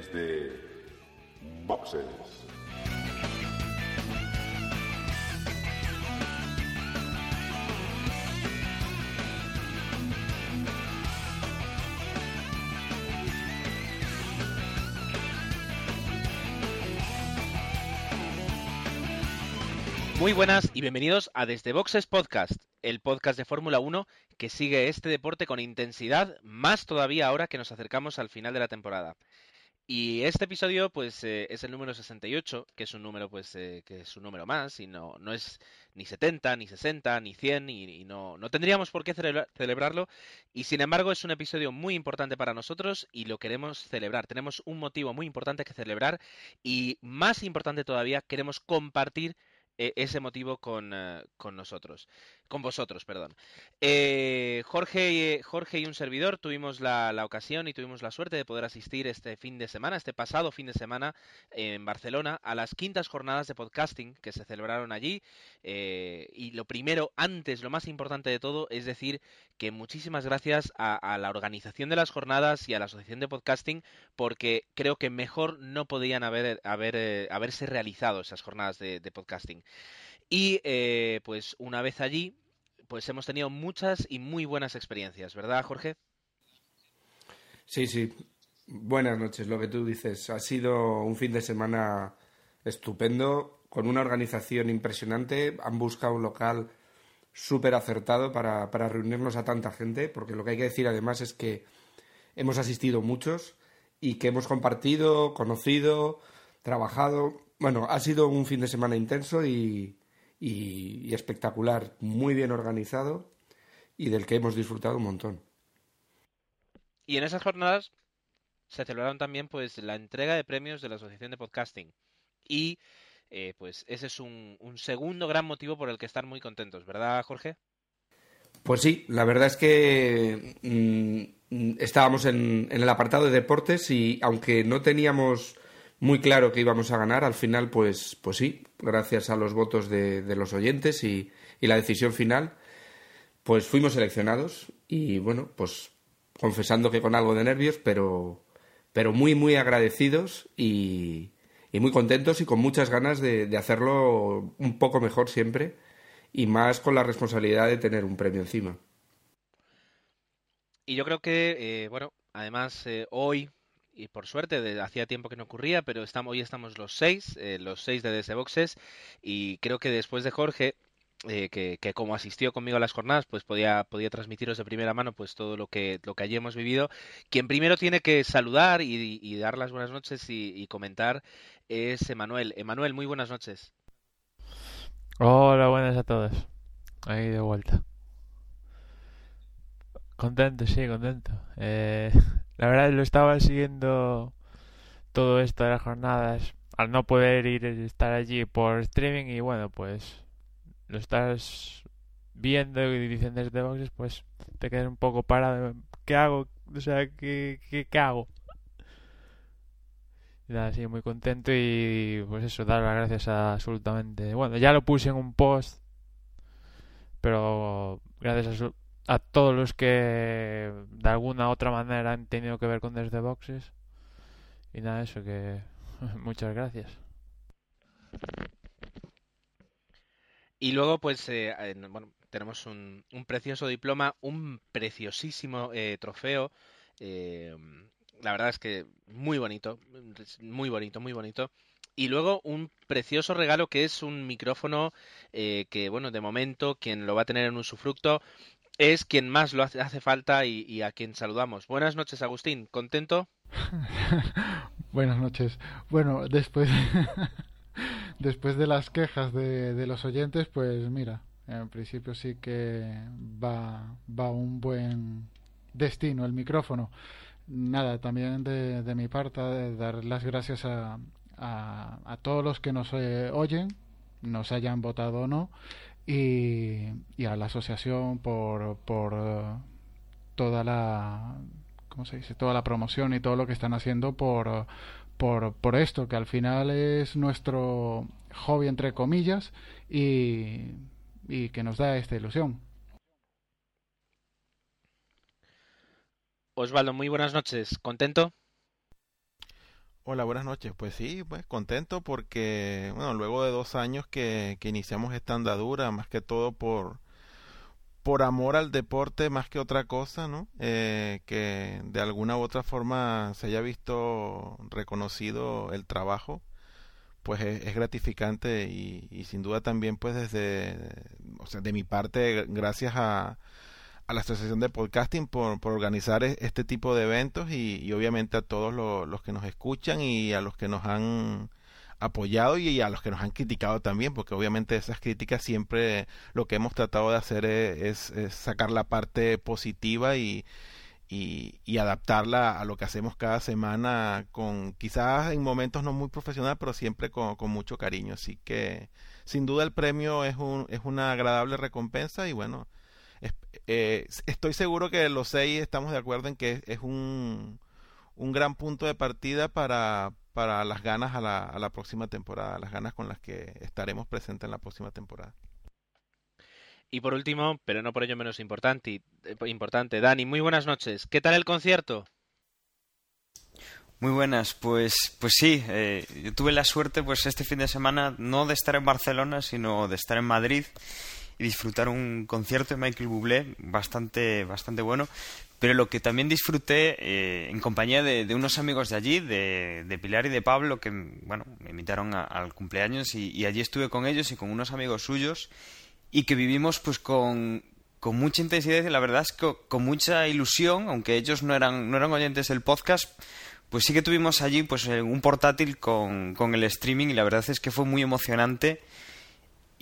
desde Boxes. Muy buenas y bienvenidos a Desde Boxes Podcast, el podcast de Fórmula 1 que sigue este deporte con intensidad, más todavía ahora que nos acercamos al final de la temporada. Y este episodio, pues, eh, es el número 68, que es un número, pues, eh, que es un número más, y no, no es ni 70, ni 60, ni 100, y, no, no tendríamos por qué celebra- celebrarlo. Y sin embargo, es un episodio muy importante para nosotros y lo queremos celebrar. Tenemos un motivo muy importante que celebrar y más importante todavía, queremos compartir eh, ese motivo con, eh, con nosotros, con vosotros, perdón. Eh, Jorge, eh, Jorge y un servidor tuvimos la, ocasión y tuvimos la suerte de poder asistir este fin de semana, este pasado fin de semana en Barcelona, a las quintas jornadas de podcasting que se celebraron allí. eh, y lo primero, antes, lo más importante de todo, es decir que muchísimas gracias a, la organización de las jornadas y a la Asociación de Podcasting, porque creo que mejor no podían haber, haber, eh, haberse realizado esas jornadas de, de podcasting. Y pues una vez allí, pues hemos tenido muchas y muy buenas experiencias, ¿verdad, Jorge? Sí, sí. Buenas noches, lo que tú dices. Ha sido un fin de semana estupendo, con una organización impresionante. Han buscado un local súper acertado para, reunirnos a tanta gente, porque lo que hay que decir además es que hemos asistido muchos y que hemos compartido, conocido, trabajado. Bueno, ha sido un fin de semana intenso y, y- y espectacular, muy bien organizado y del que hemos disfrutado un montón. Y en esas jornadas se celebraron también pues la entrega de premios de la Asociación de Podcasting. Y eh, pues ese es un, un segundo gran motivo por el que estar muy contentos, ¿verdad, Jorge? Pues sí, la verdad es que mm, mm, estábamos en, en el apartado de deportes y aunque no teníamos muy claro que íbamos a ganar, al final pues, pues sí, gracias a los votos de, de los oyentes y, y la decisión final, pues fuimos seleccionados y bueno, pues confesando que con algo de nervios, pero, pero muy, muy agradecidos y, y muy contentos y con muchas ganas de, de hacerlo un poco mejor siempre y más con la responsabilidad de tener un premio encima. Y yo creo que, eh, bueno, además eh, hoy, y por suerte, hacía tiempo que no ocurría, pero hoy estamos los seis, eh, los seis de DS Boxes, y creo que después de Jorge, eh, que, como asistió conmigo a las jornadas, pues podía, podía transmitiros de primera mano pues todo lo que, lo que allí hemos vivido. Quien primero tiene que saludar y, y dar las buenas noches y, y comentar es Emanuel. Emanuel, muy buenas noches. Hola, buenas a todos. Ahí de vuelta. Contento, sí, contento. Eh, la verdad lo estaba siguiendo todo esto de las jornadas al no poder ir estar allí por streaming y bueno, pues lo estás viendo y diciendo desde boxes, pues te quedas un poco parado. ¿Qué hago? O sea, ¿qué, qué, hago? Nada, sí, muy contento y pues eso, dar las gracias a absolutamente. Bueno, ya lo puse en un post, pero gracias a, a todos los que de alguna u otra manera han tenido que ver con Desde Boxes. Y nada, eso que muchas gracias. Y luego, pues, eh, en- bueno, tenemos un, un precioso diploma, un preciosísimo eh, trofeo. eh, la verdad es que muy bonito, muy bonito, muy bonito. Y luego un precioso regalo que es un micrófono eh, que, bueno, de momento quien lo va a tener en usufructo es quien más lo hace, hace falta y, a quien saludamos. Buenas noches, Agustín. ¿Contento? Buenas noches. Bueno, después, después de las quejas de, de los oyentes, pues mira, en principio sí que va, va un buen destino el micrófono. Nada, también de, mi parte, de dar las gracias a, a, a todos los que nos eh, oyen, nos hayan votado o no, y, y a la asociación por, por eh, toda la ¿cómo se dice? toda la promoción y todo lo que están haciendo por, por, por esto, que al final es nuestro hobby entre comillas y, y que nos da esta ilusión. Osvaldo, muy buenas noches. ¿Contento? Hola, buenas noches. Pues sí, pues contento porque, bueno, luego de dos años que, que iniciamos esta andadura, más que todo por, por amor al deporte más que otra cosa, ¿no? Eh, que de alguna u otra forma se haya visto reconocido el trabajo, pues es, gratificante y, y, sin duda también pues desde, o sea, de mi parte, gracias a, a la Asociación de Podcasting por, por organizar e, este tipo de eventos y, obviamente a todos los que nos escuchan y a los que nos han apoyado y a los que nos han criticado también, porque obviamente esas críticas siempre lo que hemos tratado de hacer es, sacar la parte positiva y, y, adaptarla a lo que hacemos cada semana con quizás en momentos no muy profesional, pero siempre con, con mucho cariño. Así que sin duda el premio es, un, es una agradable recompensa y bueno, eh, estoy seguro que los seis estamos de acuerdo en que es un, un gran punto de partida para, para las ganas a la, a la próxima temporada, las ganas con las que estaremos presentes en la próxima temporada. Y por último, pero no por ello menos importante, eh, importante, Dani, muy buenas noches. ¿Qué tal el concierto? Muy buenas, pues, pues sí, eh, yo tuve la suerte pues este fin de semana no de estar en Barcelona, sino de estar en Madrid y disfrutar un concierto de Michael Bublé bastante, bastante bueno. Pero lo que también disfruté eh, en compañía de, unos amigos de allí, de, Pilar y de Pablo, que bueno, me invitaron al cumpleaños y, allí estuve con ellos y con unos amigos suyos y que vivimos pues con, con mucha intensidad y la verdad es que con mucha ilusión, aunque ellos no eran, no eran oyentes del podcast, pues sí que tuvimos allí pues un portátil con, con el streaming y la verdad es que fue muy emocionante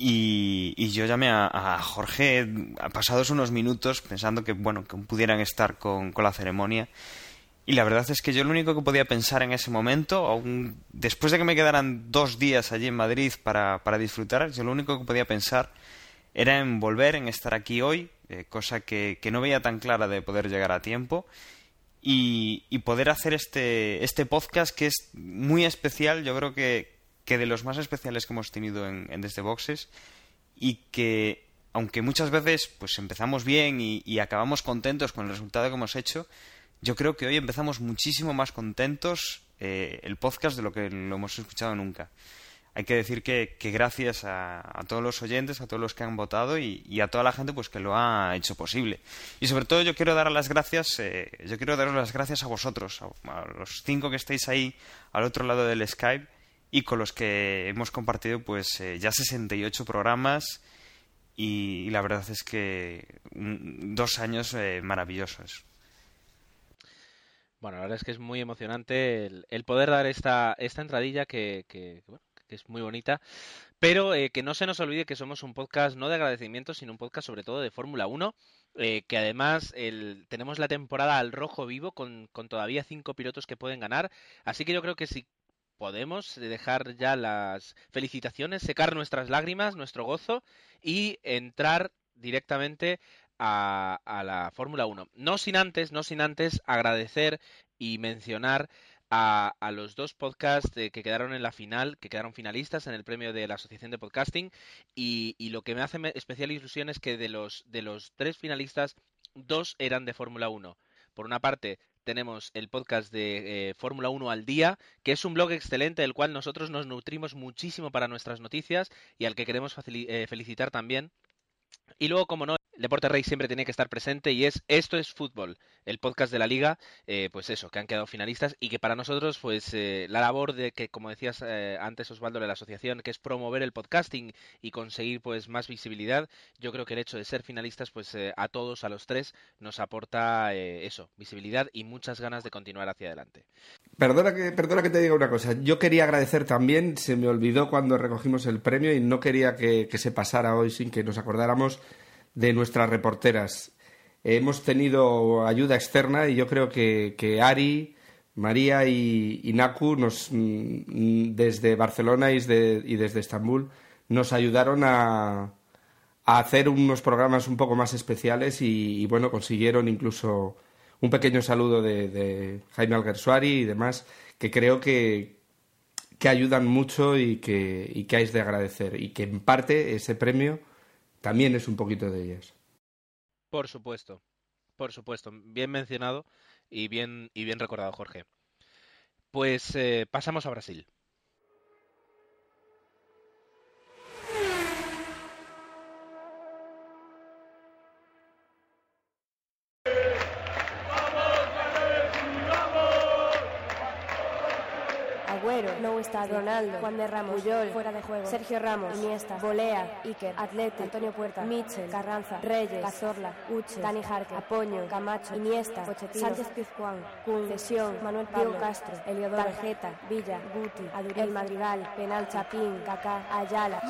y, yo llamé a, Jorge pasados unos minutos pensando que bueno que pudieran estar con, la ceremonia. Y la verdad es que yo lo único que podía pensar en ese momento aún después de que me quedaran dos días allí en Madrid para, para disfrutar yo lo único que podía pensar era en volver en estar aquí hoy eh, cosa que, que, no veía tan clara de poder llegar a tiempo y, y poder hacer este, este podcast que es muy especial. Yo creo que, que de los más especiales que hemos tenido en, Desde Boxes y que, aunque muchas veces pues empezamos bien y, acabamos contentos con el resultado que hemos hecho, yo creo que hoy empezamos muchísimo más contentos eh, el podcast de lo que lo hemos escuchado nunca. Hay que decir que, gracias a, todos los oyentes, a todos los que han votado y, a toda la gente pues que lo ha hecho posible. Y sobre todo yo quiero dar las gracias, eh, yo quiero daros las gracias a vosotros, a los cinco que estáis ahí al otro lado del Skype y con los que hemos compartido pues eh, ya 68 programas y, la verdad es que dos años eh, maravillosos. Bueno, la verdad es que es muy emocionante el, poder dar esta, esta entradilla que, que, es muy bonita, pero eh, que no se nos olvide que somos un podcast no de agradecimiento, sino un podcast sobre todo de Fórmula 1, que además el, tenemos la temporada al rojo vivo con, con, todavía cinco pilotos que pueden ganar, así que yo creo que si podemos dejar ya las felicitaciones, secar nuestras lágrimas, nuestro gozo y entrar directamente a, la Fórmula 1. No sin antes, no sin antes agradecer y mencionar a, los dos podcasts que quedaron en la final, que quedaron finalistas en el premio de la Asociación de Podcasting. Y, y lo que me hace especial ilusión es que de los, de los tres finalistas, dos eran de Fórmula 1. Por una parte, tenemos el podcast de eh, Fórmula 1 al día, que es un blog excelente del cual nosotros nos nutrimos muchísimo para nuestras noticias y al que queremos eh, felicitar también. Y luego, como no, Deporte Rey siempre tiene que estar presente y es Esto es Fútbol, el podcast de la liga, eh, pues eso, que han quedado finalistas y que para nosotros, pues eh, la labor de que, como decías eh, antes Osvaldo, de la asociación, que es promover el podcasting y conseguir pues más visibilidad, yo creo que el hecho de ser finalistas, pues a todos, a los tres, nos aporta eso, visibilidad y muchas ganas de continuar hacia adelante. Perdona que, perdona que te diga una cosa, yo quería agradecer también, se me olvidó cuando recogimos el premio y no quería que se pasara hoy sin que nos acordáramos de nuestras reporteras. Hemos tenido ayuda externa y yo creo que, que Ari, María y, Naku nos, mm, desde Barcelona y desde, y desde Estambul nos ayudaron a, a, hacer unos programas un poco más especiales y, bueno, consiguieron incluso un pequeño saludo de, de Jaime Alguersuari y demás, que creo que, que ayudan mucho y que, y que hay de agradecer y que en parte ese premio también es un poquito de ellas. Por supuesto, por supuesto, bien mencionado y bien, y bien recordado, Jorge. Pues eh, pasamos a Brasil. Está Ronaldo, Juan de Ramos, Puyol, fuera de juego, Sergio Ramos, Iniesta, Bolea, Iker, Atleti, Antonio Puerta, Mitchell, Carranza, Reyes, Cazorla, Uche, Dani Jarque, Apoño, Camacho, Iniesta, Pochettino, Sánchez Pizjuán, Kun, Cesión, Manuel Pablo Castro, Eliodoro, Tarjeta, Villa, Guti, Aduriel, Madrigal, Penal, Chapín, Kaká, Ayala.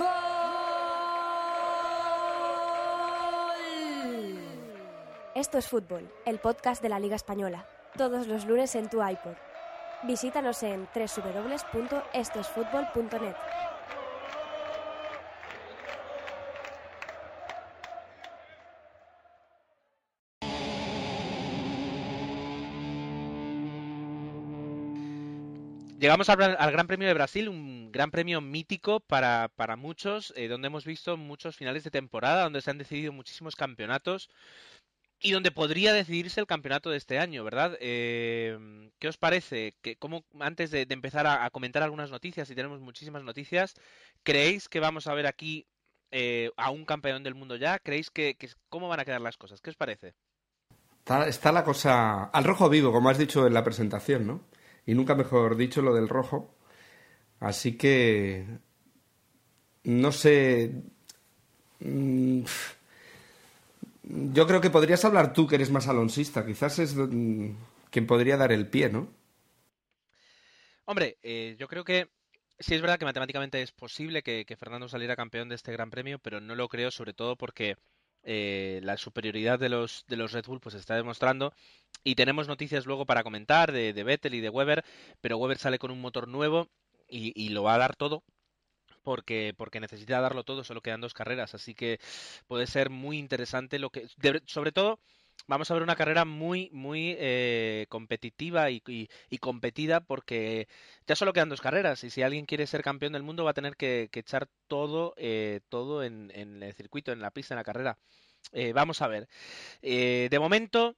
Esto es Fútbol, el podcast de la Liga Española. Todos los lunes en tu iPod. Visítanos en www.estosfutbol.net. Llegamos al, Gran Premio de Brasil, un gran premio mítico para, para muchos, eh, donde hemos visto muchos finales de temporada, donde se han decidido muchísimos campeonatos y donde podría decidirse el campeonato de este año, ¿verdad? Eh, ¿Qué os parece? Que, cómo, antes de, empezar a, comentar algunas noticias, y tenemos muchísimas noticias, ¿creéis que vamos a ver aquí eh, a un campeón del mundo ya? ¿Creéis que, cómo van a quedar las cosas? ¿Qué os parece? Está, está la cosa al rojo vivo, como has dicho en la presentación, ¿no? Y nunca mejor dicho lo del rojo. Así que no sé. Mm, yo creo que podrías hablar tú, que eres más alonsista. Quizás es quien podría dar el pie, ¿no? Hombre, eh, yo creo que sí es verdad que matemáticamente es posible que, Fernando saliera campeón de este Gran Premio, pero no lo creo, sobre todo porque eh, la superioridad de los, de los Red Bull pues está demostrando. Y tenemos noticias luego para comentar de, de Vettel y de Weber, pero Weber sale con un motor nuevo y lo va a dar todo porque, porque necesita darlo todo, solo quedan dos carreras, así que puede ser muy interesante lo que, de, sobre todo, vamos a ver una carrera muy, muy eh, competitiva y, y, competida porque ya solo quedan dos carreras y si alguien quiere ser campeón del mundo va a tener que, que echar todo, eh, todo en, en, el circuito, en la pista, en la carrera. Eh, vamos a ver. Eh, de momento,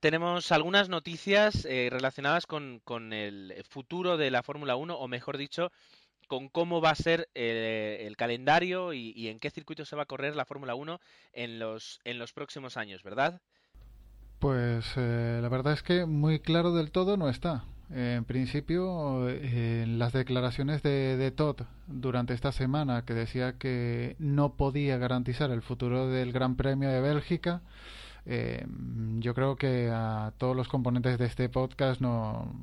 tenemos algunas noticias eh, relacionadas con, con, el futuro de la Fórmula 1, o mejor dicho, con cómo va a ser eh, el calendario y, en qué circuito se va a correr la Fórmula 1 en los, en los próximos años, ¿verdad? Pues eh, la verdad es que muy claro del todo no está. Eh, en principio, en las declaraciones de, de, Todd durante esta semana, que decía que no podía garantizar el futuro del Gran Premio de Bélgica, eh, yo creo que a todos los componentes de este podcast no,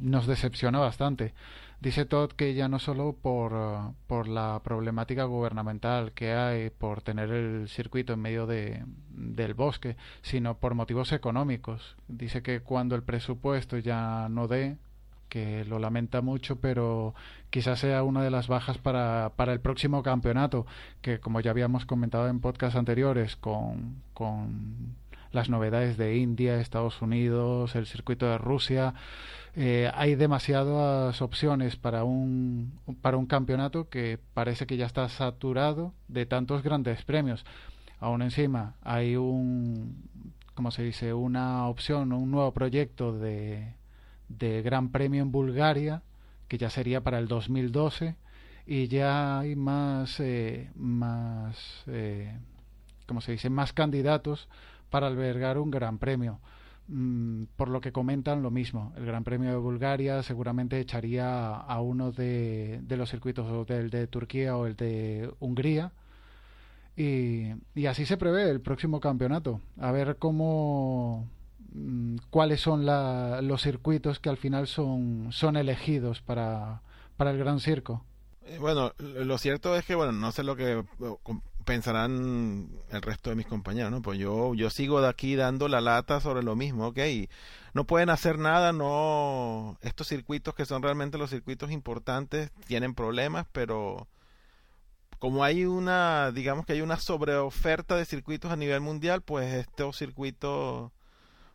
nos decepciona bastante. Dice Todd que ya no solo por, uh, por la problemática gubernamental que hay por tener el circuito en medio de, del bosque, sino por motivos económicos. Dice que cuando el presupuesto ya no dé, que lo lamenta mucho, pero quizás sea una de las bajas para, para el próximo campeonato, que como ya habíamos comentado en podcasts anteriores, con, con las novedades de India, Estados Unidos, el circuito de Rusia, eh, hay demasiadas opciones para un, para un campeonato que parece que ya está saturado de tantos grandes premios. Aún encima hay un, ¿cómo se dice? Una opción, un nuevo proyecto de, de Gran Premio en Bulgaria, que ya sería para el 2012, y ya hay más, eh, más, eh, ¿cómo se dice? Más candidatos para albergar un Gran Premio. Mm, por lo que comentan lo mismo. El Gran Premio de Bulgaria seguramente echaría a uno de, los circuitos, del de Turquía o el de Hungría. Y, así se prevé el próximo campeonato. A ver cómo mm, cuáles son la, los circuitos que al final son, son elegidos para, para el Gran Circo. Eh, bueno, lo cierto es que, bueno, no sé lo que pensarán el resto de mis compañeros, ¿no? Pues yo, yo sigo de aquí dando la lata sobre lo mismo, ¿ok? No pueden hacer nada, no... Estos circuitos que son realmente los circuitos importantes tienen problemas, pero como hay una, digamos que hay una sobreoferta de circuitos a nivel mundial, pues estos circuitos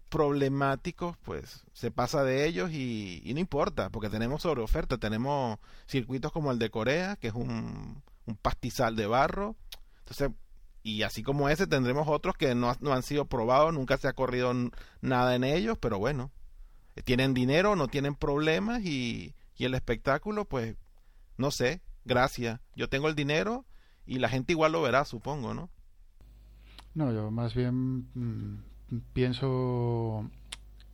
problemáticos, pues se pasa de ellos y, y no importa, porque tenemos sobreoferta, tenemos circuitos como el de Corea, que es un, un pastizal de barro, entonces, y así como ese, tendremos otros que no, no han sido probados, nunca se ha corrido nada en ellos, pero bueno, tienen dinero, no tienen problemas y, y el espectáculo, pues, no sé, gracias. Yo tengo el dinero y la gente igual lo verá, supongo, ¿no? No, yo más bien mm, pienso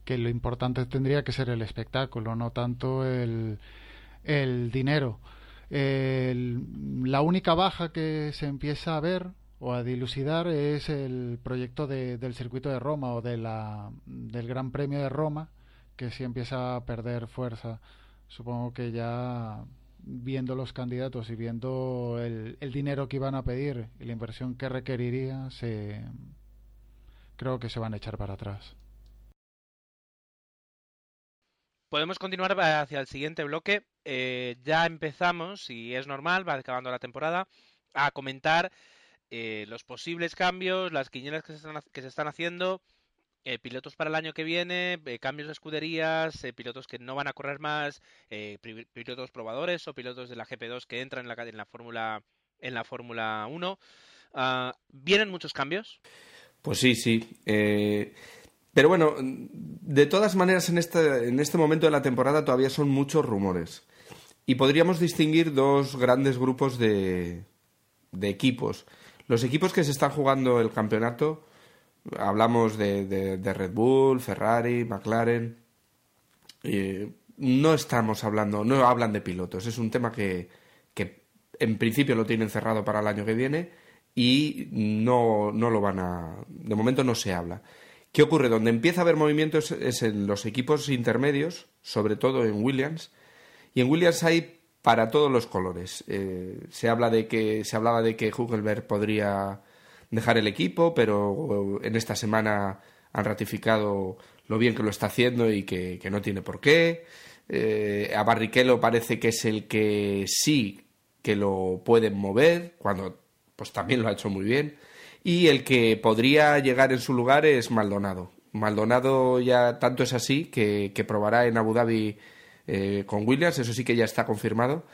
que lo importante tendría que ser el espectáculo, no tanto el, el dinero. La única baja que se empieza a ver o a dilucidar es el proyecto de, del circuito de Roma o de la, del Gran Premio de Roma, que sí empieza a perder fuerza. Supongo que ya viendo los candidatos y viendo el, dinero que iban a pedir y la inversión que requeriría, se, creo que se van a echar para atrás. Podemos continuar hacia el siguiente bloque. Eh, ya empezamos, y es normal, va acabando la temporada, a comentar eh, los posibles cambios, las quinielas que se están, que se están haciendo, eh, pilotos para el año que viene, cambios de escuderías, pilotos que no van a correr más, pilotos probadores o pilotos de la GP2 que entran en la, en la Fórmula en la Fórmula 1. Ah, ¿Vienen muchos cambios? Pues sí, sí. Pero bueno, de todas maneras en este, en este momento de la temporada todavía son muchos rumores. Y podríamos distinguir dos grandes grupos de, de equipos. Los equipos que se están jugando el campeonato, hablamos de, de, Red Bull, Ferrari, McLaren. no estamos hablando, no hablan de pilotos. Es un tema que, que en principio lo tienen cerrado para el año que viene y no, no lo van a. De momento no se habla. ¿Qué ocurre? Donde empieza a haber movimiento es, en los equipos intermedios, sobre todo en Williams. Y en Williams hay para todos los colores. Eh, se habla de que se hablaba de que Huckelberg podría dejar el equipo, pero en esta semana han ratificado lo bien que lo está haciendo y que, no tiene por qué. Eh, a Barrichello parece que es el que sí que lo pueden mover, cuando pues también lo ha hecho muy bien y el que podría llegar en su lugar es Maldonado. Maldonado ya tanto es así que, probará en Abu Dhabi eh, con Williams, eso sí que ya está confirmado.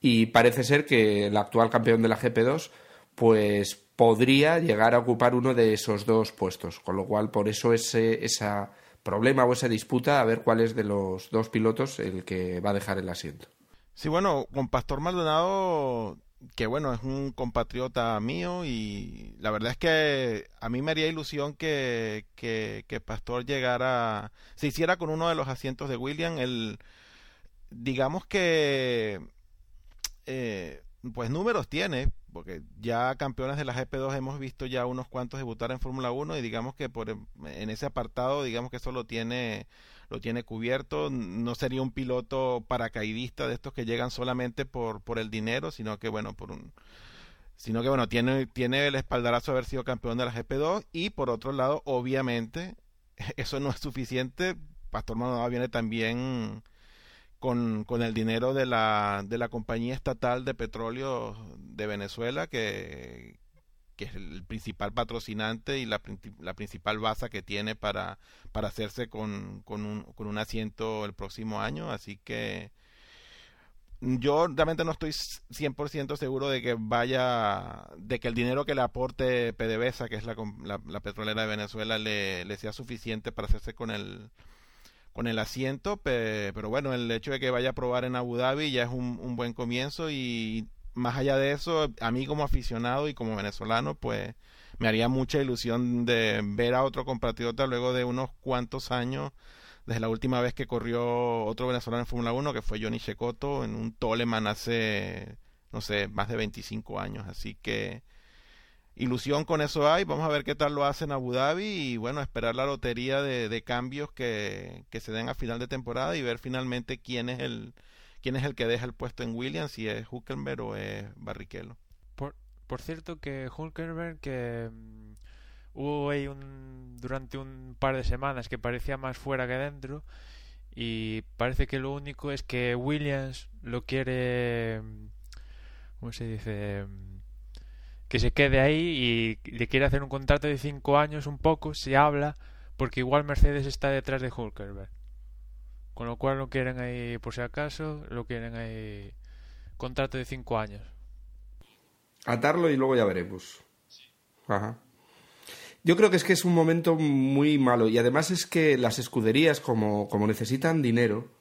Y parece ser que el actual campeón de la GP2 pues podría llegar a ocupar uno de esos dos puestos, con lo cual por eso ese esa problema o esa disputa a ver cuál es de los dos pilotos el que va a dejar el asiento. Sí, bueno, con Pastor Maldonado que bueno, es un compatriota mío y la verdad es que a mí me haría ilusión que, que, Pastor llegara, se hiciera con uno de los asientos de William, el, digamos que, eh, pues números tiene, porque ya campeones de la GP2 hemos visto ya unos cuantos debutar en Fórmula 1 y digamos que por, en ese apartado, digamos que eso lo tiene lo tiene cubierto, no sería un piloto paracaidista de estos que llegan solamente por, por el dinero, sino que bueno, por un sino que bueno, tiene, tiene el espaldarazo de haber sido campeón de la GP2 y por otro lado, obviamente, eso no es suficiente, Pastor Maldonado viene también con, con, el dinero de la, de la compañía estatal de petróleo de Venezuela que, que es el principal patrocinante y la, la principal base que tiene para, para hacerse con, con, un, con un asiento el próximo año. Así que yo realmente no estoy 100% seguro de que vaya, de que el dinero que le aporte PDVSA, que es la, la, petrolera de Venezuela, le, le, sea suficiente para hacerse con el con el asiento, pero bueno, el hecho de que vaya a probar en Abu Dhabi ya es un, buen comienzo y más allá de eso, a mí como aficionado y como venezolano, pues me haría mucha ilusión de ver a otro compatriota luego de unos cuantos años, desde la última vez que corrió otro venezolano en Fórmula 1, que fue Johnny Checoto, en un Toleman hace, no sé, más de 25 años. Así que ilusión con eso hay. Vamos a ver qué tal lo hace en Abu Dhabi y bueno, esperar la lotería de, cambios que, se den a final de temporada y ver finalmente quién es el quién es el que deja el puesto en Williams, si es Hulkenberg o es Barrichello. Por, por cierto que Hulkenberg que mm, hubo ahí un, durante un par de semanas que parecía más fuera que dentro y parece que lo único es que Williams lo quiere mm, ¿cómo se dice? Mm, que se quede ahí y le quiere hacer un contrato de cinco años un poco, se habla, porque igual Mercedes está detrás de Hulkenberg. Con lo cual lo quieren ahí, por si acaso, lo quieren ahí contrato de cinco años. Atarlo y luego ya veremos. Ajá. Yo creo que es que es un momento muy malo y además es que las escuderías como, como necesitan dinero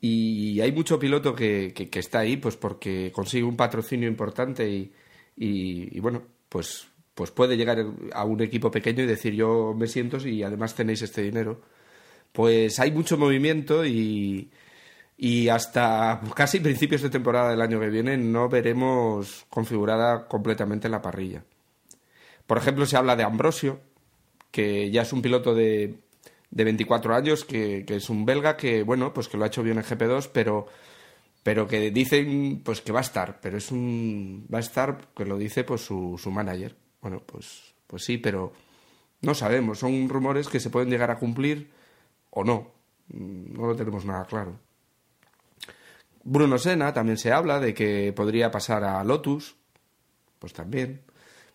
y hay mucho piloto que, que, está ahí pues porque consigue un patrocinio importante y, y, bueno, pues, pues puede llegar a un equipo pequeño y decir yo me siento y además tenéis este dinero. Pues hay mucho movimiento y, y hasta casi principios de temporada del año que viene no veremos configurada completamente la parrilla. Por ejemplo, se habla de Ambrosio, que ya es un piloto de, de 24 años, que, es un belga que, bueno, pues que lo ha hecho bien en GP2, pero, pero que dicen pues que va a estar, pero es un va a estar, que lo dice pues su, su manager. Bueno, pues, pues sí, pero no sabemos, son rumores que se pueden llegar a cumplir o no, no lo tenemos nada claro. Bruno Sena también se habla de que podría pasar a Lotus, pues también.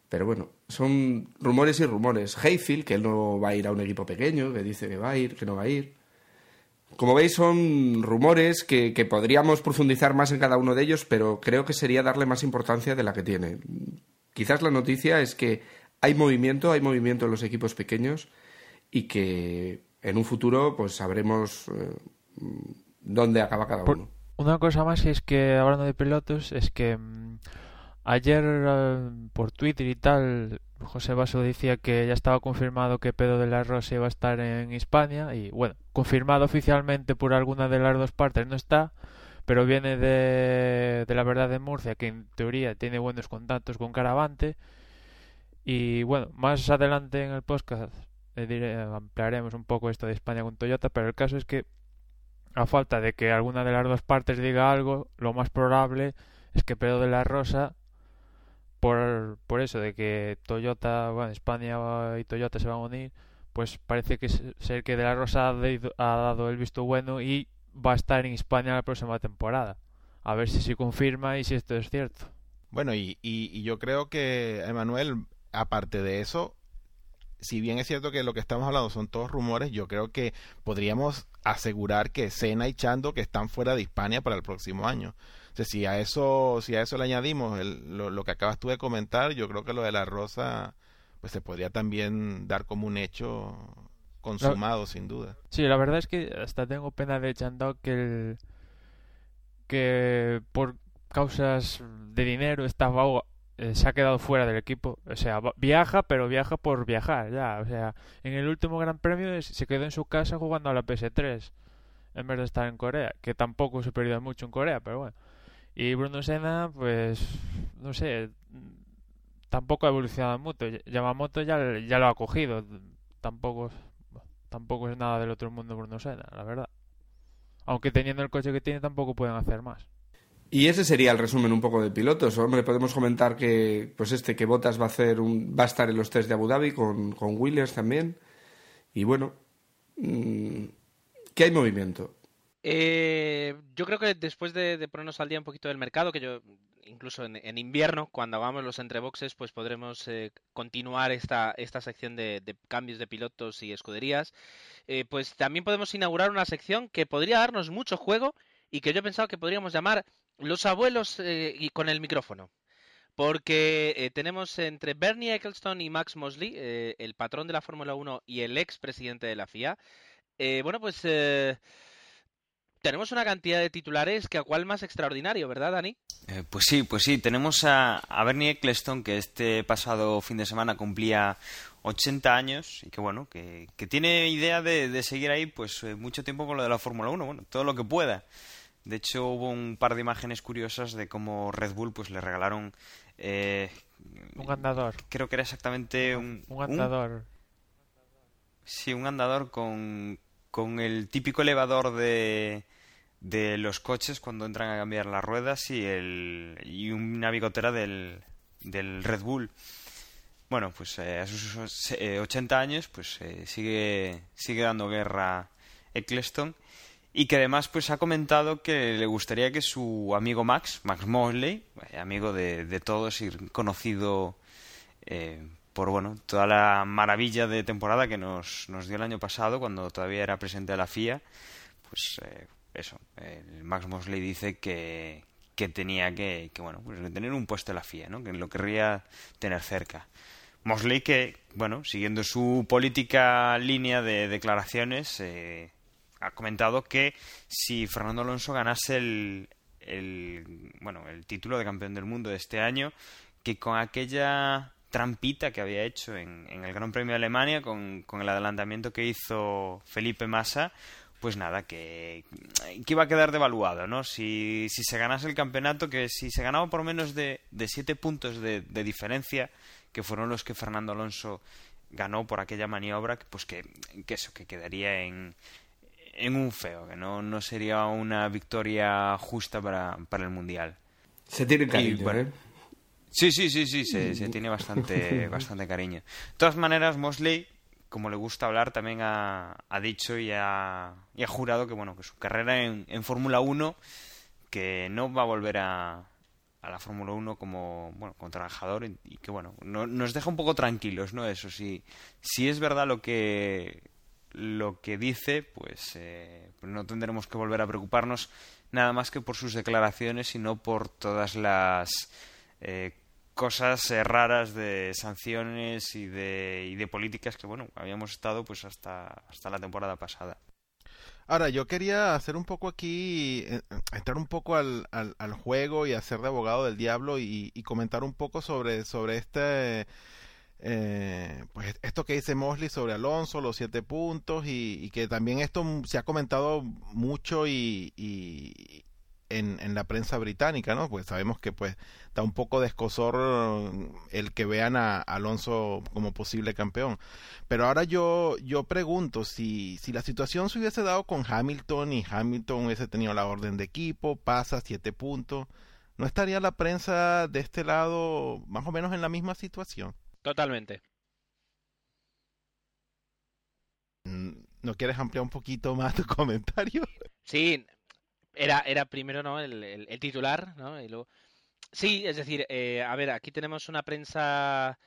Pero bueno, son rumores y rumores. Hayfield, que él no va a ir a un equipo pequeño, que dice que va a ir, que no va a ir. Como veis, son rumores que, que, podríamos profundizar más en cada uno de ellos, pero creo que sería darle más importancia de la que tiene. Quizás la noticia es que hay movimiento, hay movimiento en los equipos pequeños y que en un futuro pues sabremos eh, dónde acaba cada uno. una cosa más es que, hablando de pilotos, es que mm, Ayer eh, por Twitter y tal, José Basso decía que ya estaba confirmado que Pedro de la Rosa iba a estar en España y bueno, confirmado oficialmente por alguna de las dos partes no está, pero viene de, de la verdad de Murcia, que en teoría tiene buenos contactos con Caravante. Y bueno, más adelante en el podcast eh, ampliaremos un poco esto de España con Toyota, pero el caso es que a falta de que alguna de las dos partes diga algo, lo más probable es que Pedro de la Rosa por, por eso de que Toyota, bueno, España y Toyota se van a unir, pues parece que ser que De La Rosa ha, dado el visto bueno y va a estar en España la próxima temporada. A ver si se confirma y si esto es cierto. Bueno, y, y, yo creo que, Emanuel, aparte de eso, si bien es cierto que lo que estamos hablando son todos rumores, yo creo que podríamos asegurar que Sena y Chando que están fuera de España para el próximo año si a eso, si a eso le añadimos lo, que acabas tú de comentar, yo creo que lo de la rosa, pues se podría también dar como un hecho consumado, sin duda. Sí, la verdad es que hasta tengo pena de Chandok que que por causas de dinero estaba eh, se ha quedado fuera del equipo. O sea, viaja, pero viaja por viajar, ya. O sea, en el último Gran Premio se quedó en su casa jugando a la PS3 en vez de estar en Corea, que tampoco se perdió mucho en Corea, pero bueno. Y Bruno Senna, pues, no sé, tampoco ha evolucionado mucho. Yamamoto ya, ya lo ha cogido. Tampoco, tampoco es nada del otro mundo Bruno Senna, la verdad. Aunque teniendo el coche que tiene, tampoco pueden hacer más. Y ese sería el resumen un poco de pilotos. Hombre, podemos comentar que, pues este, que Bottas va a hacer un, va a estar en los test de Abu Dhabi con, con Williams también. Y bueno, mm, que hay movimiento. Eh, yo creo que después de, ponernos al día un poquito del mercado, que yo incluso en, invierno, cuando hagamos los entreboxes, pues podremos eh, continuar esta, esta sección de, cambios de pilotos y escuderías. Eh, pues también podemos inaugurar una sección que podría darnos mucho juego y que yo he pensado que podríamos llamar Los abuelos y con el micrófono. Porque tenemos entre Bernie Ecclestone y Max Mosley, el patrón de la Fórmula 1 y el ex presidente de la FIA, bueno, pues tenemos una cantidad de titulares que a cual más extraordinario, ¿verdad, Dani? Eh, pues sí, pues sí. Tenemos a, Bernie Eccleston, que este pasado fin de semana cumplía 80 años y que, bueno, que, tiene idea de, seguir ahí pues eh, mucho tiempo con lo de la Fórmula 1, bueno, todo lo que pueda. De hecho, hubo un par de imágenes curiosas de cómo Red Bull pues le regalaron... Eh, un andador. Creo que era exactamente un... Un andador. sí, un andador con, con el típico elevador de, de los coches cuando entran a cambiar las ruedas y, el, y una bigotera del, del Red Bull. Bueno, pues eh, a sus 80 eh, años pues eh, sigue, sigue dando guerra Eccleston y que además pues ha comentado que le gustaría que su amigo Max, Max Mosley, amigo de, de todos y conocido por bueno toda la maravilla de temporada que nos, nos dio el año pasado cuando todavía era presidente de la FIA pues eh, eso Max Mosley dice que, que tenía que, que bueno pues tener un puesto en la FIA ¿no? que lo querría tener cerca Mosley que, bueno, siguiendo su política línea de declaraciones, eh, ha comentado que si Fernando Alonso ganase el, el, bueno, el título de campeón del mundo de este año, que con aquella trampita que había hecho en, en el Gran Premio de Alemania, con, con, el adelantamiento que hizo Felipe Massa, pues nada, que, que iba a quedar devaluado, ¿no? Si, si, se ganase el campeonato, que si se ganaba por menos de, de siete puntos de, de, diferencia, que fueron los que Fernando Alonso ganó por aquella maniobra, pues que, que eso, que quedaría en, en un feo, que no, no sería una victoria justa para, para el Mundial. Se tiene cariño, y, bueno, ¿eh? Sí, sí, sí, sí, se, se tiene bastante, bastante cariño. De todas maneras, Mosley, como le gusta hablar, también ha, ha dicho y ha, y ha, jurado que, bueno, que su carrera en, en Fórmula 1, que no va a volver a, a la Fórmula 1 como, bueno, como trabajador y, y que, bueno, no, nos deja un poco tranquilos, ¿no? Eso sí, si es verdad lo que, lo que dice, pues, eh, pues no tendremos que volver a preocuparnos nada más que por sus declaraciones, sino por todas las eh, cosas eh, raras de sanciones y de, y de políticas que, bueno, habíamos estado pues hasta, hasta la temporada pasada. Ahora, yo quería hacer un poco aquí, entrar un poco al, al, al juego y hacer de abogado del diablo y, comentar un poco sobre, sobre este eh, pues esto que dice Mosley sobre Alonso, los siete puntos, y, que también esto se ha comentado mucho y en, en, la prensa británica, ¿no? Pues sabemos que pues da un poco de escosor el que vean a Alonso como posible campeón. Pero ahora yo, yo pregunto si, si la situación se hubiese dado con Hamilton y Hamilton hubiese tenido la orden de equipo, pasa siete puntos, ¿no estaría la prensa de este lado más o menos en la misma situación? Totalmente. ¿No quieres ampliar un poquito más tu comentario? Sí, era, era primero ¿no? el, el, titular, ¿no? Y luego... Sí, es decir, eh, a ver, aquí tenemos una prensa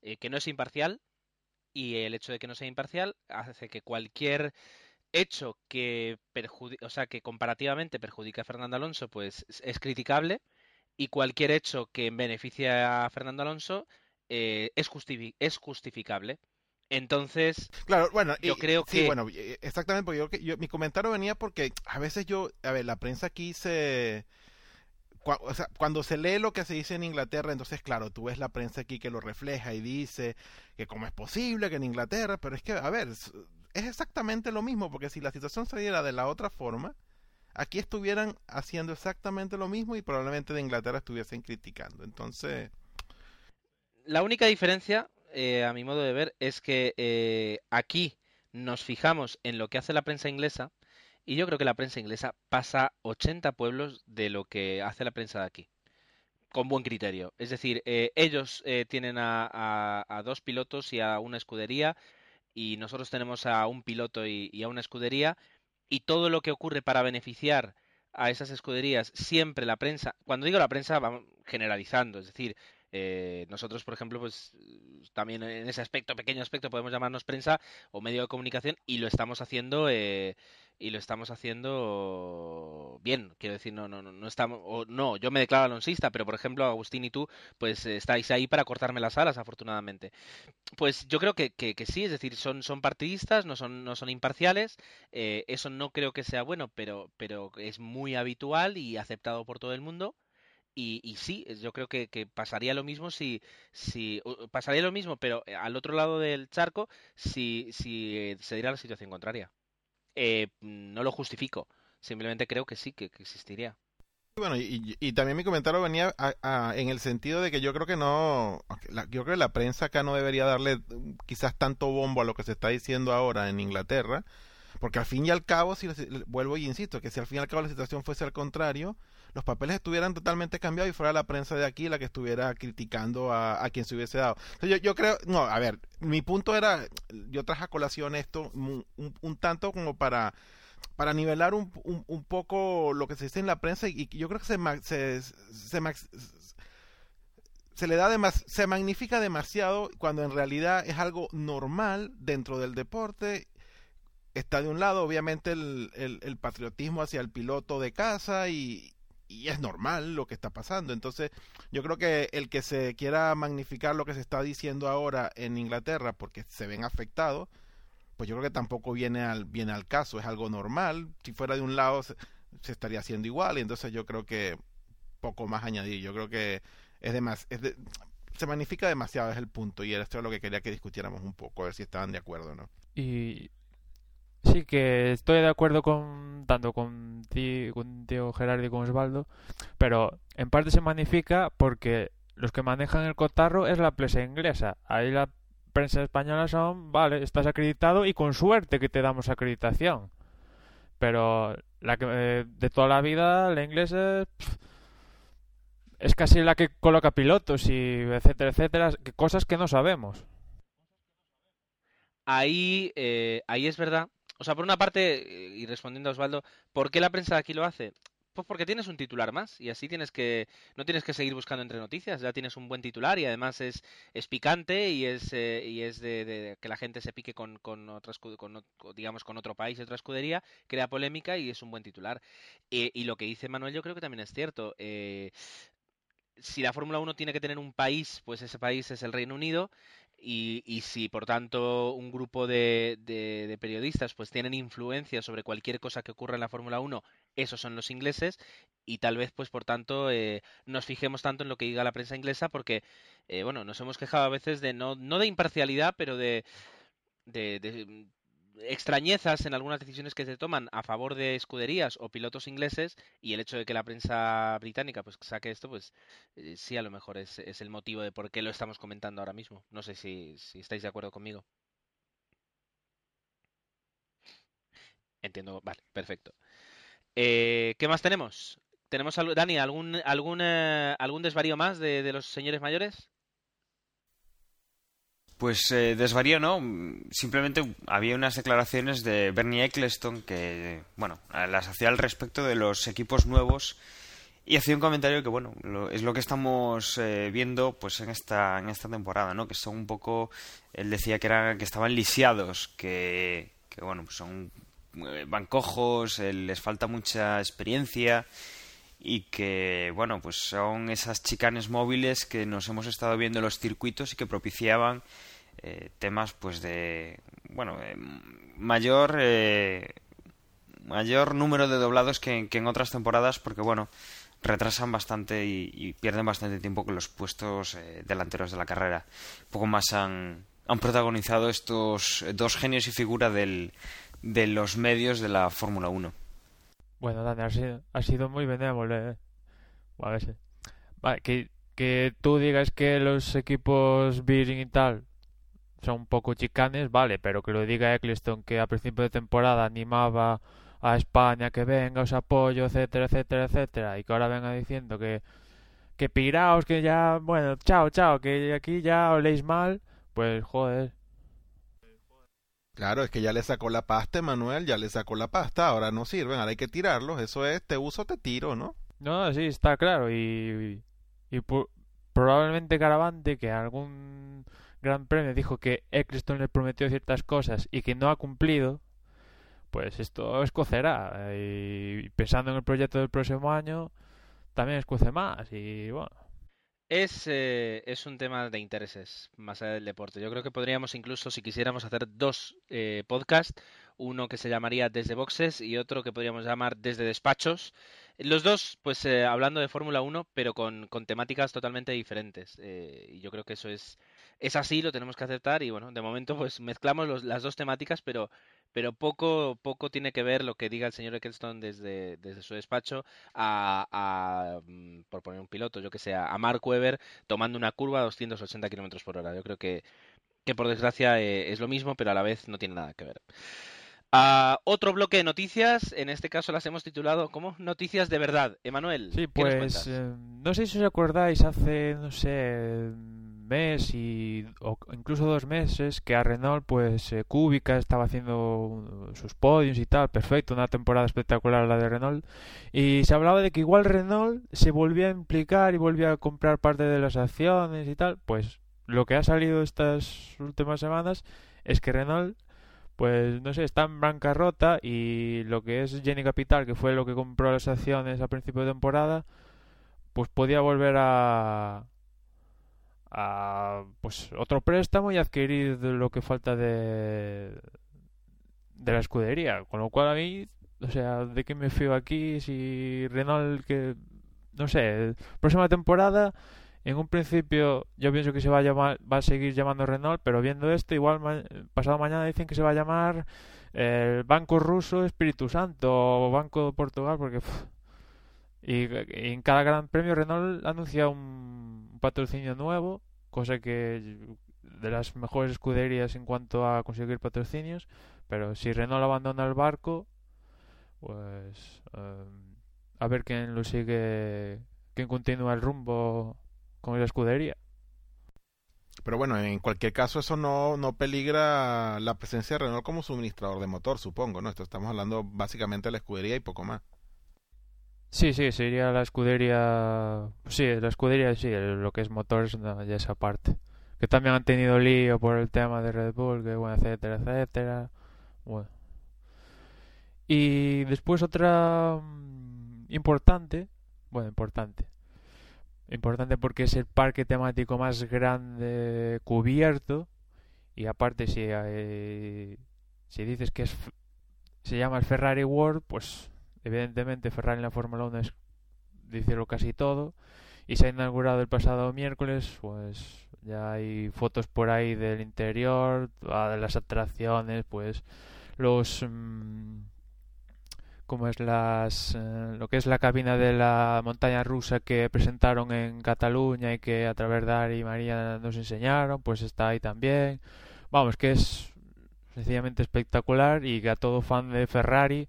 eh, que no es imparcial y el hecho de que no sea imparcial hace que cualquier hecho que perjudica, o sea, que comparativamente perjudica a Fernando Alonso, pues es criticable y cualquier hecho que beneficie a Fernando Alonso eh, es, justifi es, justificable. Entonces, claro, bueno, yo y, creo sí, que... bueno, exactamente, porque yo, yo, mi comentario venía porque a veces yo, a ver, la prensa aquí se... O sea, cuando se lee lo que se dice en Inglaterra, entonces, claro, tú ves la prensa aquí que lo refleja y dice que cómo es posible que en Inglaterra, pero es que, a ver, es, es exactamente lo mismo, porque si la situación se diera de la otra forma, aquí estuvieran haciendo exactamente lo mismo y probablemente de Inglaterra estuviesen criticando. Entonces la única diferencia, eh, a mi modo de ver, es que eh, aquí nos fijamos en lo que hace la prensa inglesa y yo creo que la prensa inglesa pasa 80 pueblos de lo que hace la prensa de aquí. Con buen criterio. Es decir, eh, ellos tienen a, a, a, dos pilotos y a una escudería y nosotros tenemos a un piloto y, y a una escudería y todo lo que ocurre para beneficiar a esas escuderías, siempre la prensa, cuando digo la prensa, vamos generalizando, es decir, eh, nosotros, por ejemplo, pues también en ese aspecto, pequeño aspecto, podemos llamarnos prensa o medio de comunicación y lo estamos haciendo eh, y lo estamos haciendo bien. Quiero decir, no, no, no estamos, o no, yo me declaro alonsista, pero por ejemplo, Agustín y tú, pues estáis ahí para cortarme las alas, afortunadamente. Pues yo creo que, que, que sí, es decir, son, son partidistas, no son, no son imparciales. Eh, eso no creo que sea bueno, pero, pero es muy habitual y aceptado por todo el mundo. Y, y, sí, yo creo que, que, pasaría lo mismo si, si pasaría lo mismo, pero eh, al otro lado del charco, si, si eh, se diera la situación contraria. Eh, no lo justifico, simplemente creo que sí, que, existiría. Bueno, y, también mi comentario venía a, en el sentido de que yo creo que no, la, yo creo que la prensa acá no debería darle mm, quizás tanto bombo a lo que se está diciendo ahora en Inglaterra, porque al fin y al cabo, si vuelvo y insisto, que si al fin y al cabo la situación fuese al contrario, los papeles estuvieran totalmente cambiados y fuera la prensa de aquí la que estuviera criticando a, a quien se hubiese dado. Yo, yo, creo, no, a ver, mi punto era, yo traje a colación esto un, un, tanto como para para nivelar un, un, un, poco lo que se dice en la prensa y, y yo creo que se, se, se, se le da demas, se magnifica demasiado cuando en realidad es algo normal dentro del deporte está de un lado obviamente el, el, el patriotismo hacia el piloto de casa y, y es normal lo que está pasando. Entonces, yo creo que el que se quiera magnificar lo que se está diciendo ahora en Inglaterra porque se ven afectados, pues yo creo que tampoco viene al, viene al caso, es algo normal. Si fuera de un lado se, estaría haciendo igual y entonces yo creo que poco más añadir. Yo creo que es demás, es se magnifica demasiado, es el punto y esto es lo que quería que discutiéramos un poco, a ver si estaban de acuerdo, ¿no? Y Sí, que estoy de acuerdo con tanto con, ti, con Tío Gerardo y con Osvaldo, pero en parte se magnifica porque los que manejan el cotarro es la prensa inglesa. Ahí la prensa española son, vale, estás acreditado y con suerte que te damos acreditación. Pero la que eh, de toda la vida, la inglesa es casi la que coloca pilotos y etcétera, etcétera, cosas que no sabemos. Ahí, eh, ahí es verdad o sea, por una parte, y respondiendo a Osvaldo, ¿por qué la prensa aquí lo hace? Pues porque tienes un titular más y así tienes que no tienes que seguir buscando entre noticias, ya tienes un buen titular y además es, es picante y es eh, y es de, que la gente se pique con con, con digamos con otro país, otra escudería, crea polémica y es un buen titular. y lo que dice Manuel yo creo que también es cierto. Eh, si la Fórmula 1 tiene que tener un país, pues ese país es el Reino Unido y, si por tanto un grupo de, de, periodistas pues tienen influencia sobre cualquier cosa que ocurra en la Fórmula 1, esos son los ingleses y tal vez pues por tanto eh, nos fijemos tanto en lo que diga la prensa inglesa porque eh, bueno nos hemos quejado a veces de no no de imparcialidad pero de, de extrañezas en algunas decisiones que se toman a favor de escuderías o pilotos ingleses y el hecho de que la prensa británica pues saque esto pues eh, sí a lo mejor es, es, el motivo de por qué lo estamos comentando ahora mismo. No sé si, si estáis de acuerdo conmigo. Entiendo vale perfecto. Eh, qué más tenemos tenemos Dani algún algún eh, algún desvarío más de, de los señores mayores pues eh, desvarío, ¿no? Simplemente había unas declaraciones de Bernie Eccleston que, bueno, las hacía al respecto de los equipos nuevos y hacía un comentario que, bueno, es lo que estamos eh, viendo pues en esta, en esta temporada, ¿no? Que son un poco, él decía que, era, que estaban lisiados, que, que bueno, pues son eh, bancojos, les falta mucha experiencia y que, bueno, pues son esas chicanes móviles que nos hemos estado viendo en los circuitos y que propiciaban eh, temas pues de bueno eh, mayor eh, mayor número de doblados que, en otras temporadas porque bueno retrasan bastante y, pierden bastante tiempo con los puestos delanteros de la carrera. Poco más han, han protagonizado estos dos genios y figura del, de los medios de la Fórmula 1 bueno Dani ha sido, ha sido muy benévolo vale, que, que tú digas que los equipos Bearing y tal son un poco chicanes, vale, pero que lo diga Eccleston que a principio de temporada animaba a España que venga, os apoyo, etcétera, etcétera, etcétera, y que ahora venga diciendo que que piraos, que ya, bueno, chao, chao, que aquí ya oléis mal, pues joder. Claro, es que ya le sacó la pasta, Manuel, ya le sacó la pasta, ahora no sirven, ahora hay que tirarlos, eso es, te uso, te tiro, ¿no? No, sí, está claro, y, y, probablemente Caravante, que algún Gran Premio dijo que Eccleston le prometió ciertas cosas y que no ha cumplido, pues esto escocerá. Y pensando en el proyecto del próximo año, también escuece más. Y bueno. Es, eh, es un tema de intereses más allá del deporte. Yo creo que podríamos incluso, si quisiéramos, hacer dos eh, podcasts. Uno que se llamaría Desde Boxes y otro que podríamos llamar Desde Despachos. Los dos, pues eh, hablando de Fórmula 1, pero con, con, temáticas totalmente diferentes. y yo creo que eso es, es así, lo tenemos que aceptar y bueno, de momento pues mezclamos las dos temáticas, pero, pero poco, poco tiene que ver lo que diga el señor Eccleston desde, desde su despacho a, mm, por poner un piloto, yo que sé, a Mark Webber tomando una curva a 280 kilómetros por hora. Yo creo que, que por desgracia eh, es lo mismo, pero a la vez no tiene nada que ver. Uh, otro bloque de noticias, en este caso las hemos titulado como Noticias de verdad. Emanuel. Sí, pues eh, no sé si os acordáis, hace, no sé, mes y o incluso dos meses que a Renault pues eh, Kubica estaba haciendo sus podios y tal, perfecto, una temporada espectacular la de Renault. Y se hablaba de que igual Renault se volvía a implicar y volvía a comprar parte de las acciones y tal, pues lo que ha salido estas últimas semanas es que Renault pues no sé, está en bancarrota y lo que es Jenny Capital, que fue lo que compró las acciones a principio de temporada, pues podía volver a a pues otro préstamo y adquirir lo que falta de de la escudería, con lo cual a mí, o sea, de qué me fío aquí si Renault que no sé, próxima temporada en un principio yo pienso que se va a llamar va a seguir llamando Renault, pero viendo esto igual pasado mañana dicen que se va a llamar el Banco Ruso Espíritu Santo o Banco de Portugal porque y, en cada Gran Premio Renault anuncia un patrocinio nuevo, cosa que de las mejores escuderías en cuanto a conseguir patrocinios, pero si Renault abandona el barco, pues em, a ver quién lo sigue, quién continúa el rumbo con la escudería. Pero bueno, en cualquier caso eso no, no peligra la presencia de Renault como suministrador de motor, supongo, ¿no? Estamos hablando básicamente de la escudería y poco más. Sí, sí, sería la escudería. Sí, la escudería, sí, lo que es motores, ya esa parte. Que también han tenido lío por el tema de Red Bull, que bueno, etcétera, etcétera. Bueno. Y después otra mm, importante, bueno, importante. Importante porque es el parque temático más grande cubierto. Y aparte, si, si dices que es, se llama el Ferrari World, pues Evidentemente Ferrari en la Fórmula 1 es decirlo casi todo y se ha inaugurado el pasado miércoles, pues ya hay fotos por ahí del interior, de las atracciones, pues los mm, como es las eh, lo que es la cabina de la montaña rusa que presentaron en Cataluña y que a través de Ari y María nos enseñaron, pues está ahí también. Vamos, que es sencillamente espectacular y que a todo fan de Ferrari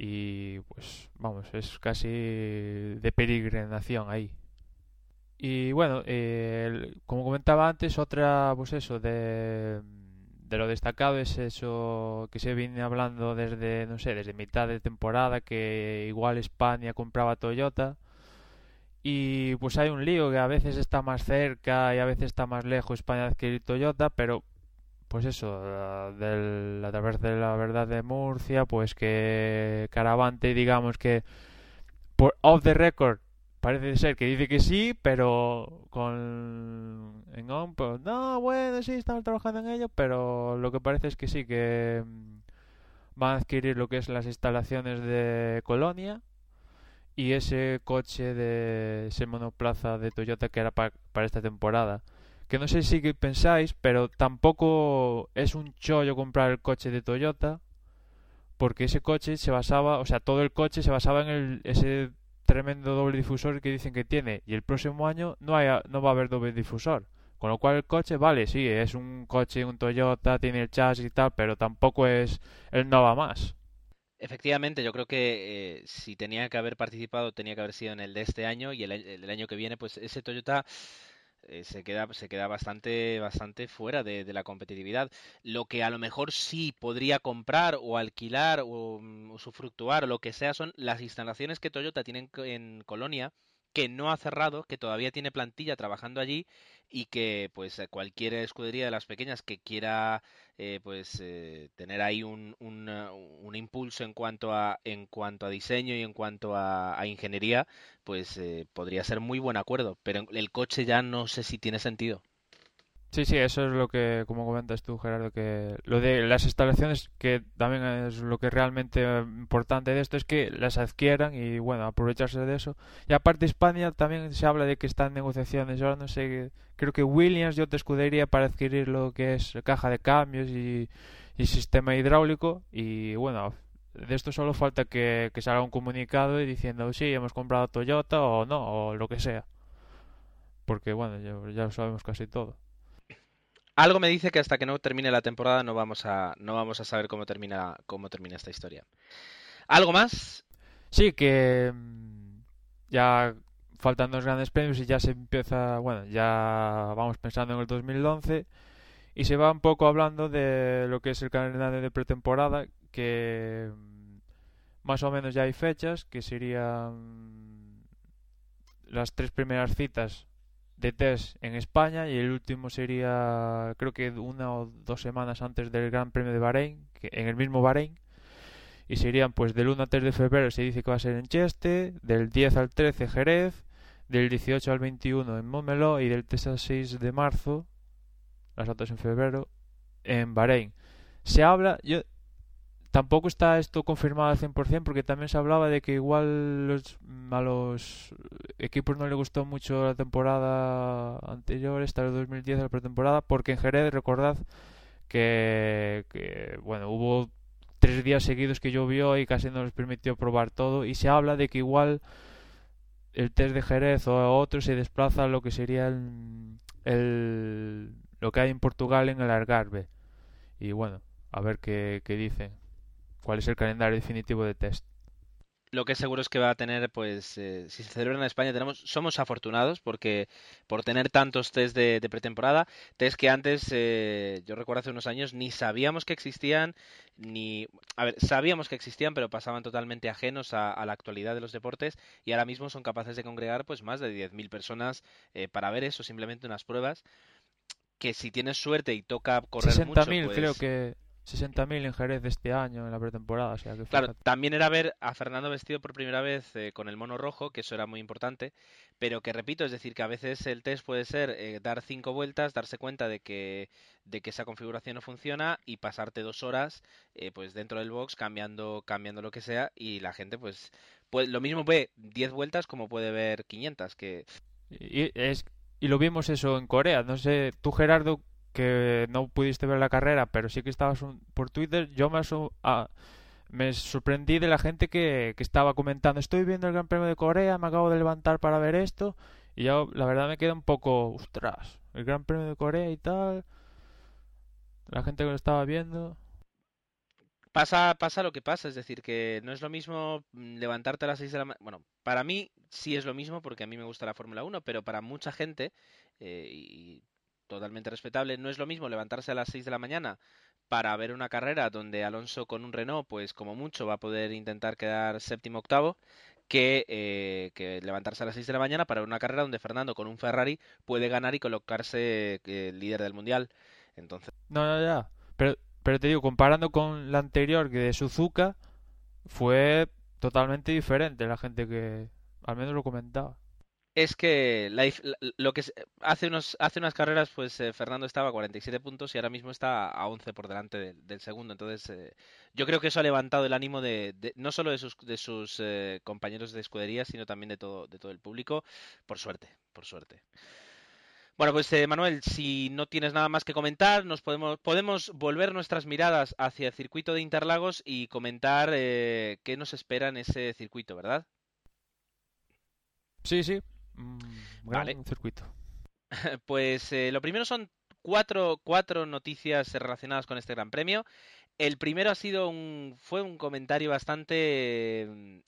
y pues vamos, es casi de peregrinación ahí. Y bueno, eh, como comentaba antes, otra, pues eso, de, de lo destacado es eso que se viene hablando desde, no sé, desde mitad de temporada, que igual España compraba Toyota. Y pues hay un lío que a veces está más cerca y a veces está más lejos España adquirir Toyota, pero pues eso, del, a través de la verdad de Murcia, pues que Caravante, digamos que por off the record parece ser que dice que sí, pero con en on, pues no, bueno, sí, estamos trabajando en ello, pero lo que parece es que sí, que mm, van a adquirir lo que es las instalaciones de Colonia y ese coche de ese monoplaza de Toyota que era para esta temporada que no sé si pensáis, pero tampoco es un chollo comprar el coche de Toyota, porque ese coche se basaba, o sea, todo el coche se basaba en el, ese tremendo doble difusor que dicen que tiene, y el próximo año no, haya, no va a haber doble difusor. Con lo cual el coche, vale, sí, es un coche, un Toyota, tiene el chasis y tal, pero tampoco es el Nova más. Efectivamente, yo creo que eh, si tenía que haber participado, tenía que haber sido en el de este año y el, el año que viene, pues ese Toyota eh, se queda, se queda bastante, bastante fuera de, la competitividad. Lo que a lo mejor sí podría comprar o alquilar o, mm, usufructuar lo que sea son las instalaciones que Toyota tiene en Colonia, que no ha cerrado, que todavía tiene plantilla trabajando allí y que pues cualquier escudería de las pequeñas que quiera eh, pues eh, tener ahí un, un, un, impulso en cuanto a en cuanto a diseño y en cuanto a, a ingeniería pues eh, podría ser muy buen acuerdo. Pero el coche ya no sé si tiene sentido Sí, sí, eso es lo que, como comentas tú, Gerardo, que lo de las instalaciones, que también es lo que realmente importante de esto, es que las adquieran y, bueno, aprovecharse de eso. Y aparte, España también se habla de que está en negociaciones. Ahora no sé, creo que Williams yo te escudería para adquirir lo que es caja de cambios y, sistema hidráulico. Y, bueno, de esto solo falta que, que salga un comunicado y diciendo, sí, hemos comprado Toyota o no, o lo que sea. Porque, bueno, ya, ya lo sabemos casi todo algo me dice que hasta que no termine la temporada no vamos a, no vamos a saber cómo termina, cómo termina esta historia. ¿Algo más? Sí, que mm, ya faltan dos grandes premios y ya se empieza, bueno, ya vamos pensando en el 2011 y se va un poco hablando de lo que es el calendario de pretemporada, que mm, más o menos ya hay fechas, que serían las tres primeras citas de test en España y el último sería creo que una o dos semanas antes del Gran Premio de Bahrein, que en el mismo Bahrein. Y serían pues del 1 al 3 de febrero se dice que va a ser en Cheste, del 10 al 13 Jerez, del 18 al 21 en Montmeló y del 3 al 6 de marzo, las otras en febrero, en Bahrein. Se habla, yo tampoco está esto confirmado al 100% porque también se hablaba de que igual los, a los equipos no le gustó mucho la temporada anterior, esta de 2010, la pretemporada, porque en Jerez recordad que, que, bueno, hubo tres días seguidos que llovió y casi no les permitió probar todo y se habla de que igual el test de Jerez o otro se desplaza a lo que sería el, el lo que hay en Portugal en el Algarve. Y bueno, a ver qué, qué dicen cuál es el calendario definitivo de test. Lo que seguro es que va a tener, pues, eh, si se celebra en España, tenemos, somos afortunados porque por tener tantos test de, de pretemporada, test que antes, eh, yo recuerdo hace unos años, ni sabíamos que existían, ni, a ver, sabíamos que existían, pero pasaban totalmente ajenos a, a la actualidad de los deportes y ahora mismo son capaces de congregar, pues, más de 10.000 personas eh, para ver eso, simplemente unas pruebas que si tienes suerte y toca correr 60.000 mucho, pues... creo que 60.000 en Jerez de este año en la pretemporada, o sea que Claro, fíjate. también era ver a Fernando vestido por primera vez eh, con el mono rojo, que eso era muy importante, pero que repito, es decir, que a veces el test puede ser eh, dar cinco vueltas, darse cuenta de que, de que esa configuración no funciona y pasarte dos horas eh, pues dentro del box cambiando, cambiando lo que sea y la gente pues, pues lo mismo ve 10 vueltas como puede ver 500, que Y, es, y lo vimos eso en Corea. No sé, tú Gerardo, que no pudiste ver la carrera, pero sí que estabas un- por Twitter, yo me, ah, me sorprendí de la gente que, que estaba comentando, estoy viendo el Gran Premio de Corea, me acabo de levantar para ver esto, y yo la verdad me queda un poco, ostras, el Gran Premio de Corea y tal, la gente que lo estaba viendo. Pasa, pasa lo que pasa, es decir, que no es lo mismo mm, levantarte a las 6 de la mañana. Bueno, para mí sí es lo mismo porque a mí me gusta la Fórmula 1, pero para mucha gente, eh, y totalmente respetable, no es lo mismo levantarse a las 6 de la mañana para ver una carrera donde Alonso con un Renault, pues como mucho va a poder intentar quedar séptimo octavo, que, eh, que levantarse a las 6 de la mañana para ver una carrera donde Fernando con un Ferrari puede ganar y colocarse eh, líder del mundial. Entonces, No, no, ya. Pero, pero te digo, comparando con la anterior, que de Suzuka, fue totalmente diferente la gente que al menos lo comentaba. Es que lo que hace unos hace unas carreras pues eh, Fernando estaba a 47 puntos y ahora mismo está a 11 por delante del, segundo. Entonces eh, yo creo que eso ha levantado el ánimo de, de- no solo de sus de sus eh, compañeros de escudería, sino también de todo de todo el público, por suerte, por suerte. Bueno, pues eh, Manuel, si no tienes nada más que comentar, nos podemos podemos volver nuestras miradas hacia el circuito de Interlagos y comentar eh, qué nos espera en ese circuito, ¿verdad? Sí, sí. Mm, gran Vale. circuito. Pues eh, lo primero son cuatro, cuatro noticias relacionadas con este Gran Premio. El primero ha sido un, fue un comentario bastante mm,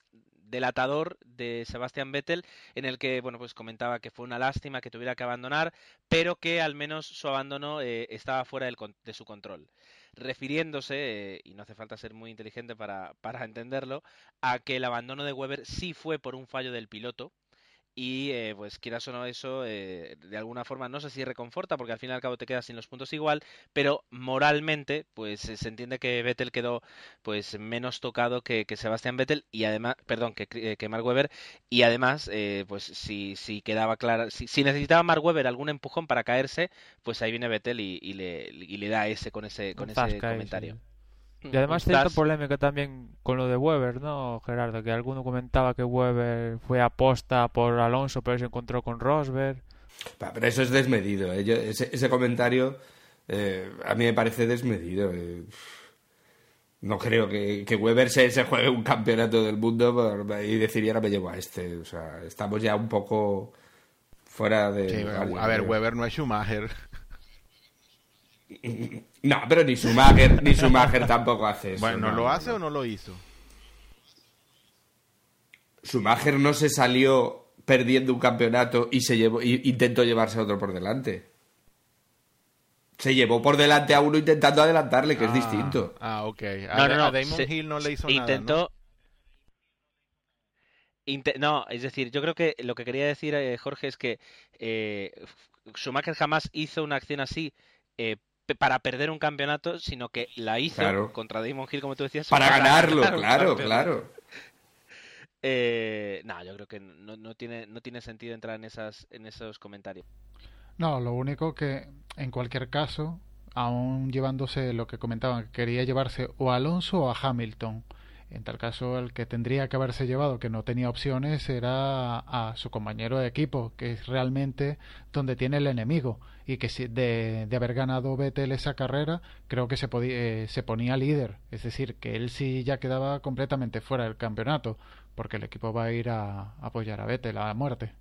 delatador de Sebastian Vettel en el que bueno pues comentaba que fue una lástima que tuviera que abandonar, pero que al menos su abandono eh, estaba fuera del de su control, refiriéndose eh, y no hace falta ser muy inteligente para, para entenderlo a que el abandono de Weber sí fue por un fallo del piloto y eh, pues quieras o no eso, eh, de alguna forma no sé si reconforta, porque al fin y al cabo te quedas sin los puntos igual, pero moralmente, pues se entiende que Vettel quedó pues menos tocado que, que Sebastián Vettel y además, perdón, que, eh, que Mark Webber, y además, eh, pues si, si quedaba clara, si, si necesitaba Mark Webber algún empujón para caerse, pues ahí viene Vettel y, y le, y le da ese con ese, con ese comentario. sí. Y además Un cierta polémica también con lo de Weber, ¿no, Gerardo? Que alguno comentaba que Weber fue aposta por Alonso, pero se encontró con Rosberg. Pero eso es desmedido. ¿eh? Yo- ese, ese comentario eh, a mí me parece desmedido. eh. No creo que, que Weber se, se juegue un campeonato del mundo por- y decir, "Y ahora me llevo a este. O sea, estamos ya un poco fuera de... Sí, a ver. Weber no es Schumacher. No, pero ni Schumacher, ni Schumacher tampoco hace eso. Bueno, no, ¿lo hace o no lo hizo? Schumacher no se salió perdiendo un campeonato y se llevó y intentó llevarse a otro por delante. Se llevó por delante a uno intentando adelantarle, que es Ah, distinto. Ah, ok. A, No, no, no, a Damon se- Hill no le hizo intentó, nada, ¿no? no, es decir, yo creo que lo que quería decir eh, Jorge es que eh, Schumacher jamás hizo una acción así eh, para perder un campeonato, sino que la hizo contra Damon Hill, como tú decías. Para, ganarlo, claro, claro. no, yo creo que no, tiene, no tiene sentido entrar en, esas, en esos comentarios. No, lo único que, en cualquier caso, aún llevándose lo que comentaban, quería llevarse o a Alonso o a Hamilton. En tal caso, el que tendría que haberse llevado, que no tenía opciones, era a su compañero de equipo, que es realmente donde tiene el enemigo. Y que si de, haber ganado Vettel esa carrera, creo que se, podía, eh, se ponía líder. Es decir, que él sí ya quedaba completamente fuera del campeonato, porque el equipo va a ir a, apoyar a Vettel a muerte.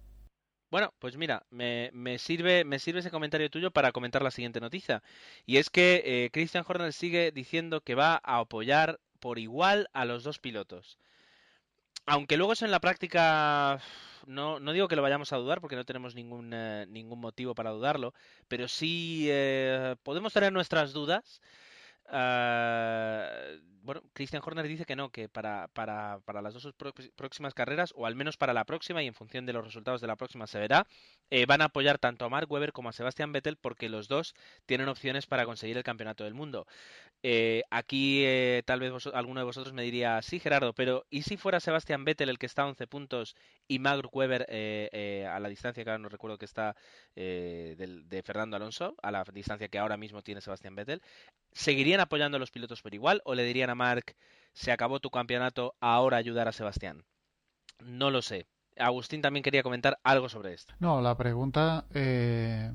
Bueno, pues mira, me, me, sirve, me sirve ese comentario tuyo para comentar la siguiente noticia. Y es que eh, Christian Horner sigue diciendo que va a apoyar por igual a los dos pilotos. Aunque luego eso en la práctica no, no digo que lo vayamos a dudar porque no tenemos ningún, eh, ningún motivo para dudarlo, pero sí eh, podemos tener nuestras dudas Uh, bueno, Christian Horner dice que no, que para, para, para las dos próximas carreras, o al menos para la próxima, y en función de los resultados de la próxima se verá, eh, van a apoyar tanto a Mark Webber como a Sebastian Vettel porque los dos tienen opciones para conseguir el campeonato del mundo. Eh, aquí eh, tal vez alguno de vosotros me diría, sí Gerardo, pero ¿y si fuera Sebastian Vettel el que está a 11 puntos y Mark Webber a la distancia que ahora no recuerdo que está de Fernando Alonso, a la distancia que ahora mismo tiene Sebastian Vettel? ¿Seguirían apoyando a los pilotos por igual o le dirían a se acabó tu campeonato, ahora ayudar a Sebastián? No lo sé. Agustín también quería comentar algo sobre esto. No, la pregunta eh,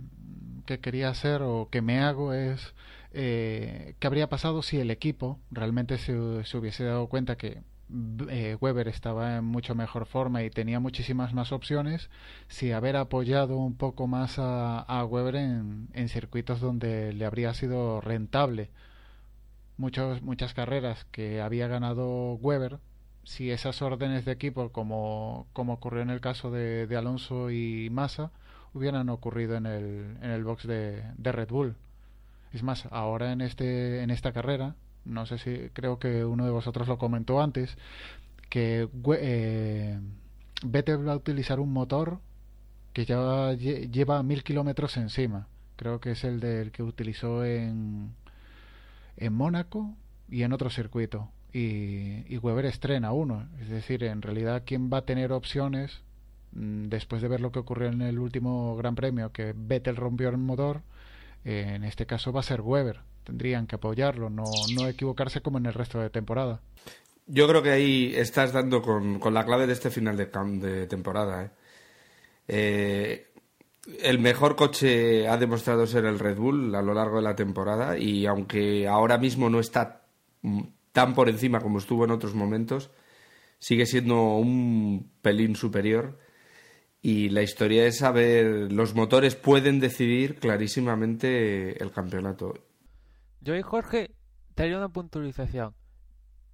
que quería hacer o que me hago es eh, qué habría pasado si el equipo realmente se, se hubiese dado cuenta que eh, Weber estaba en mucho mejor forma y tenía muchísimas más opciones si haber apoyado un poco más a, Weber en, circuitos donde le habría sido rentable Muchos, muchas carreras que había ganado Weber si esas órdenes de equipo como, como ocurrió en el caso de, Alonso y Massa hubieran ocurrido en el, en el box de, de Red Bull es más ahora en este en esta carrera no sé si creo que uno de vosotros lo comentó antes, que eh, Vettel va a utilizar un motor que ya lleva mil kilómetros encima. Creo que es el del que utilizó en, en Mónaco y en otro circuito. Y, y Weber estrena uno. Es decir, en realidad, ¿quién va a tener opciones mm, después de ver lo que ocurrió en el último Gran Premio? Que Vettel rompió el motor. en este caso va a ser Weber tendrían que apoyarlo, no, no equivocarse como en el resto de temporada. Yo creo que ahí estás dando con, con la clave de este final de, de temporada. ¿eh? Eh, el mejor coche ha demostrado ser el Red Bull a lo largo de la temporada y aunque ahora mismo no está tan por encima como estuvo en otros momentos, sigue siendo un pelín superior y la historia es saber, los motores pueden decidir clarísimamente el campeonato. Yo y Jorge te haría una puntualización.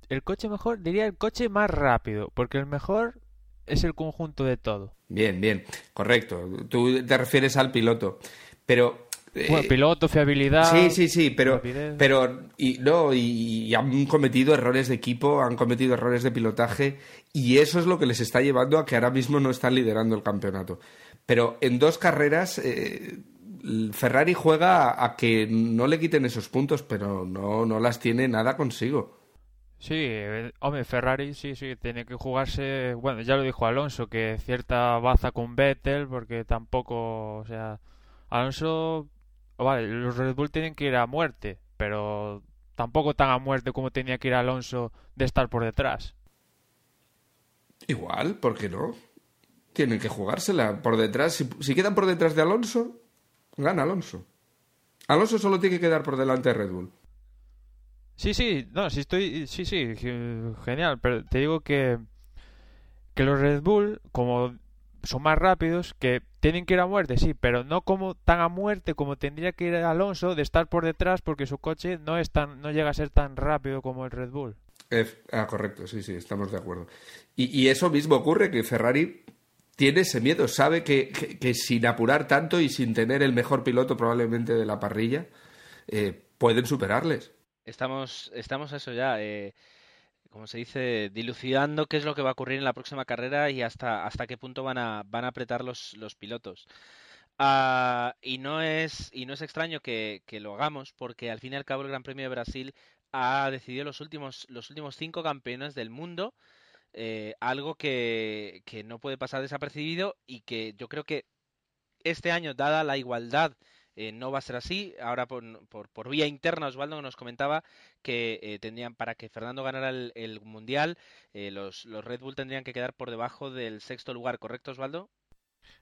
El coche mejor, diría el coche más rápido, porque el mejor es el conjunto de todo. Bien, bien, correcto. Tú te refieres al piloto, pero bueno, eh, piloto, fiabilidad. Sí, sí, sí, pero, pero y, no, y, han cometido errores de equipo, han cometido errores de pilotaje, y eso es lo que les está llevando a que ahora mismo no están liderando el campeonato. Pero en dos carreras eh, Ferrari juega a que no le quiten esos puntos, pero no, no las tiene nada consigo. Sí, eh, hombre, Ferrari sí, sí, tiene que jugarse, bueno, ya lo dijo Alonso, que cierta baza con Vettel, porque tampoco, o sea, Alonso, vale, los Red Bull tienen que ir a muerte, pero tampoco tan a muerte como tenía que ir Alonso de estar por detrás. Igual, ¿por qué no? Tienen que jugársela por detrás. si quedan por detrás de Alonso, gana Alonso. Alonso solo tiene que quedar por delante de Red Bull. Sí, sí, no, sí estoy, sí, sí, genial, pero te digo que que los Red Bull, como son más rápidos, que tienen que ir a muerte, sí, pero no como tan a muerte como tendría que ir Alonso de estar por detrás porque su coche no es tan, no llega a ser tan rápido como el Red Bull. ah, correcto, sí, sí, estamos de acuerdo. Y, y, eso mismo ocurre que Ferrari tiene ese miedo, sabe que, sin apurar tanto y sin tener el mejor piloto probablemente de la parrilla, eh, pueden superarles. Estamos, estamos eso ya. Eh, como se dice, dilucidando qué es lo que va a ocurrir en la próxima carrera y hasta, hasta qué punto van a, van a apretar los, los pilotos. Ah, y no es y no es extraño que, que, lo hagamos porque al fin y al cabo el Gran Premio de Brasil ha decidido los últimos los últimos cinco campeones del mundo eh, algo que, que, no puede pasar desapercibido y que yo creo que este año dada la igualdad eh, no va a ser así. Ahora, por, por, vía interna, Osvaldo nos comentaba que eh, tendrían, para que Fernando ganara el, el Mundial, eh, los, los, Red Bull tendrían que quedar por debajo del sexto lugar, ¿correcto, Osvaldo?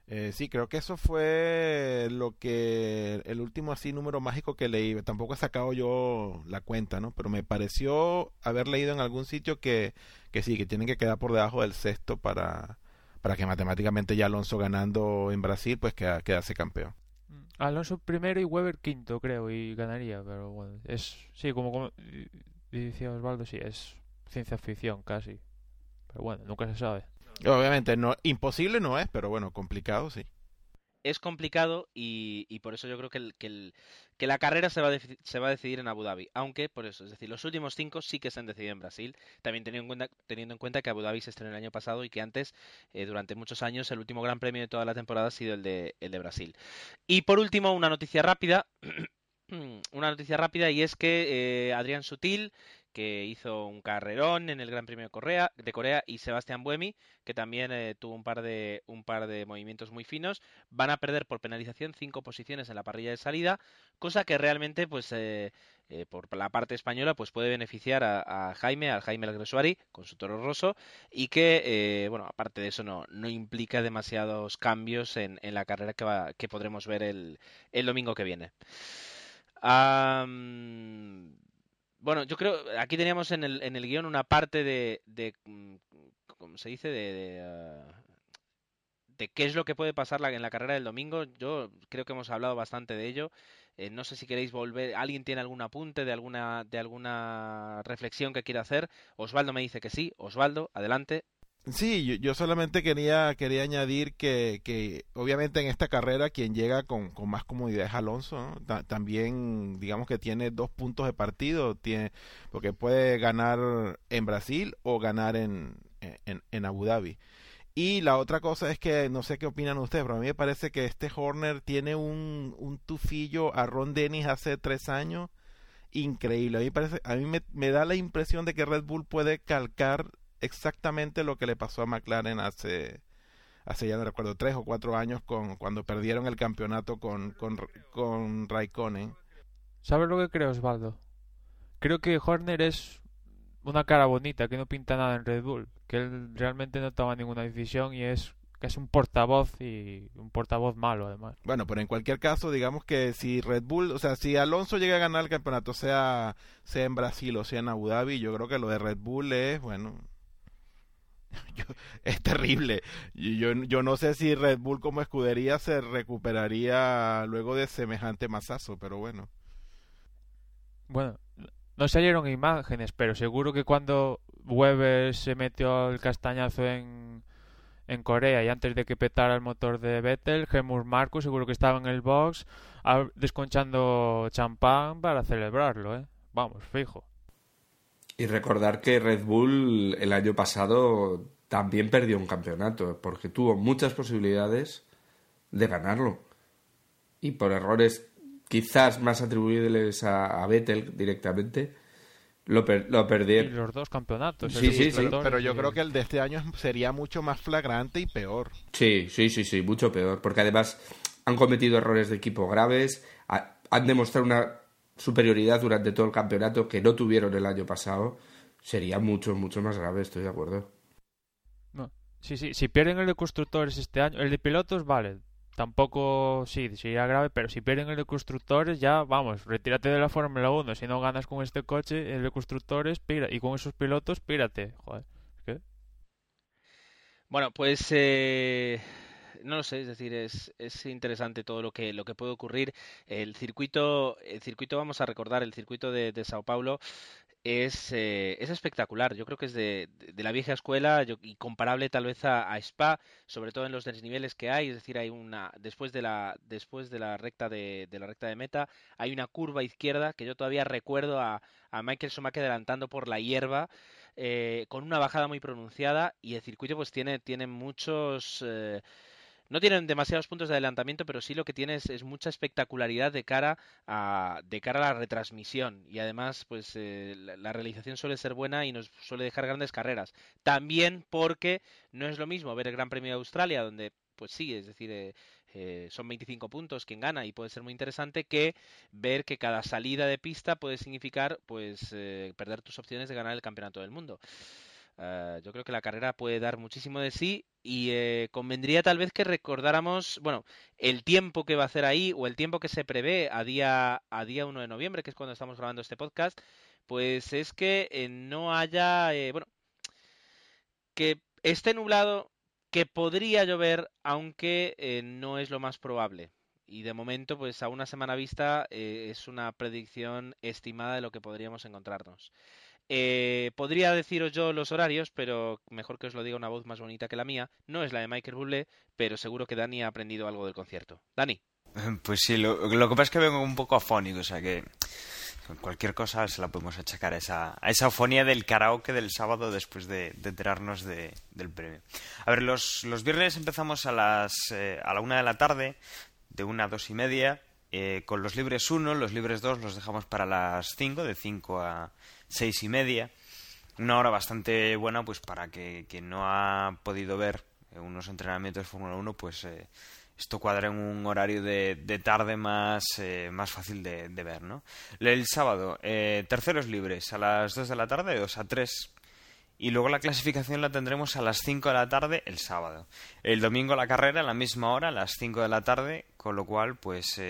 Eh, sí, creo que eso fue lo que el último así número mágico que leí. Tampoco he sacado yo la cuenta, ¿no? Pero me pareció haber leído en algún sitio que, que sí, que tienen que quedar por debajo del sexto para, para que matemáticamente ya Alonso ganando en Brasil, pues queda, quedase campeón. Alonso primero y Weber quinto, creo, y ganaría, pero bueno, es, sí, como, como decía Osvaldo, sí, es ciencia ficción casi. Pero bueno, nunca se sabe. Obviamente, no, imposible no es, pero bueno, complicado sí. Es complicado y, por eso yo creo que, que, la carrera se va, se va, a decidir en Abu Dhabi. Aunque, por eso, es decir, los últimos cinco sí que se han decidido en Brasil. También teniendo en cuenta, teniendo en cuenta que Abu Dhabi se estrenó el año pasado y que antes, eh, durante muchos años, el último gran premio de toda la temporada ha sido el de, el de Brasil. Y por último, una noticia rápida. una noticia rápida y es que eh, Adrián Sutil que hizo un carrerón en el Gran Premio de Corea, y Sebastián Buemi, que también eh, tuvo un par de un par de movimientos muy finos, van a perder por penalización cinco posiciones en la parrilla de salida, cosa que realmente pues eh, eh, por la parte española pues puede beneficiar a, Jaime, al Jaime Alguersuari con su toro roso y que bueno aparte de eso no, no implica demasiados cambios en, en la carrera que, va, que podremos ver el, el domingo que viene. Um, bueno, yo creo, aquí teníamos en el, en el guion una parte de, de ¿cómo se dice? Uh, de, qué es lo que puede pasar en la carrera del domingo. Yo creo que hemos hablado bastante de ello. Eh, no sé si queréis volver, ¿alguien tiene algún apunte de alguna, de alguna reflexión que quiera hacer? Osvaldo me dice que sí. Osvaldo, adelante. Sí, yo, yo, solamente quería, quería añadir que, que obviamente en esta carrera quien llega con, con más comodidad es Alonso, también digamos que tiene dos puntos de partido, tiene, porque puede ganar en Brasil o ganar en, en, en Abu Dhabi. Y la otra cosa es que no sé qué opinan ustedes, pero a mí me parece que este Horner tiene un, un tufillo a Ron Dennis hace tres años increíble. A mí, parece, a mí me, me da la impresión de que Red Bull puede calcar exactamente lo que le pasó a McLaren hace, hace ya no recuerdo, tres o cuatro años con, cuando perdieron el campeonato con, con, con Raikkonen. ¿Sabes lo que creo, Osvaldo? Creo que Horner es una cara bonita, que no pinta nada en Red Bull, que él realmente no toma ninguna decisión y es que es un portavoz y un portavoz malo además. Bueno, pero en cualquier caso, digamos que si Red Bull, o sea, si Alonso llega a ganar el campeonato, sea, sea en Brasil o sea en Abu Dhabi, yo creo que lo de Red Bull es, bueno, es terrible. Yo, yo no sé si Red Bull como escudería se recuperaría luego de semejante masazo, pero bueno. Bueno, no salieron imágenes, pero seguro que cuando Weber se metió el castañazo en, en Corea y antes de que petara el motor de Vettel, Gemur Marcus seguro que estaba en el box desconchando champán para celebrarlo, ¿eh? Vamos, fijo. Y recordar que Red Bull el año pasado también perdió un campeonato, porque tuvo muchas posibilidades de ganarlo. Y por errores quizás más atribuibles a, a Vettel directamente, lo, per lo perdieron. Y los dos campeonatos. Sí, sí, sí. Pero yo creo que el de este año sería mucho más flagrante y peor. Sí, sí, sí, sí, mucho peor. Porque además han cometido errores de equipo graves, han demostrado una superioridad durante todo el campeonato que no tuvieron el año pasado, sería mucho, mucho más grave, estoy de acuerdo. No. Sí, sí, si pierden el de constructores este año, el de pilotos, vale, tampoco, sí, sería grave, pero si pierden el de constructores, ya, vamos, retírate de la Fórmula 1, si no ganas con este coche, el de constructores, pira, y con esos pilotos, pírate, joder, ¿qué? Bueno, pues... Eh no lo sé, es decir, es, es interesante todo lo que, lo que puede ocurrir. El circuito, el circuito, vamos a recordar, el circuito de, de Sao Paulo es, eh, es espectacular. Yo creo que es de, de la vieja escuela yo, y comparable tal vez a, Spa, sobre todo en los desniveles que hay. Es decir, hay una después de la después de la recta de, de la recta de meta hay una curva izquierda que yo todavía recuerdo a, a Michael Schumacher adelantando por la hierba eh, con una bajada muy pronunciada y el circuito pues tiene, tiene muchos... Eh, no tienen demasiados puntos de adelantamiento, pero sí lo que tiene es, mucha espectacularidad de cara a de cara a la retransmisión y además pues eh, la, realización suele ser buena y nos suele dejar grandes carreras. También porque no es lo mismo ver el Gran Premio de Australia donde pues sí, es decir, eh, eh, son 25 puntos quien gana y puede ser muy interesante que ver que cada salida de pista puede significar pues perder tus opciones de ganar el campeonato del mundo. Eh, yo creo que la carrera puede dar muchísimo de sí y eh, convendría tal vez que recordáramos, bueno, el tiempo que va a hacer ahí o el tiempo que se prevé a día, a día 1 de noviembre, que es cuando estamos grabando este podcast, pues es que eh, no haya, bueno, que esté nublado, que podría llover, aunque no es lo más probable. Y de momento, pues a una semana vista es una predicción estimada de lo que podríamos encontrarnos. Eh, podría deciros yo los horarios, pero mejor que os lo diga una voz más bonita que la mía. No es la de Michael Bublé, pero seguro que Dani ha aprendido algo del concierto. Dani. Pues sí, lo, que pasa es que vengo un poco afónico, o sea que cualquier cosa se la podemos achacar a esa, a esa afonía del karaoke del sábado después de, enterarnos del premio. A ver, los, viernes empezamos a las eh, a la una de la tarde, de una a dos y media, eh, con los libres uno, los libres dos los dejamos para las cinco, de cinco a seis y media. Una hora bastante buena, pues para que quien no ha podido ver unos entrenamientos de Fórmula 1, pues eh, esto cuadra en un horario de, tarde más, eh, más fácil de, ver, ¿no? El sábado, eh, terceros libres a las 2 de la tarde, de 2 a 3. Y luego la clasificación la tendremos a las 5 de la tarde el sábado. El domingo la carrera a la misma hora, a las 5 de la tarde, con lo cual, pues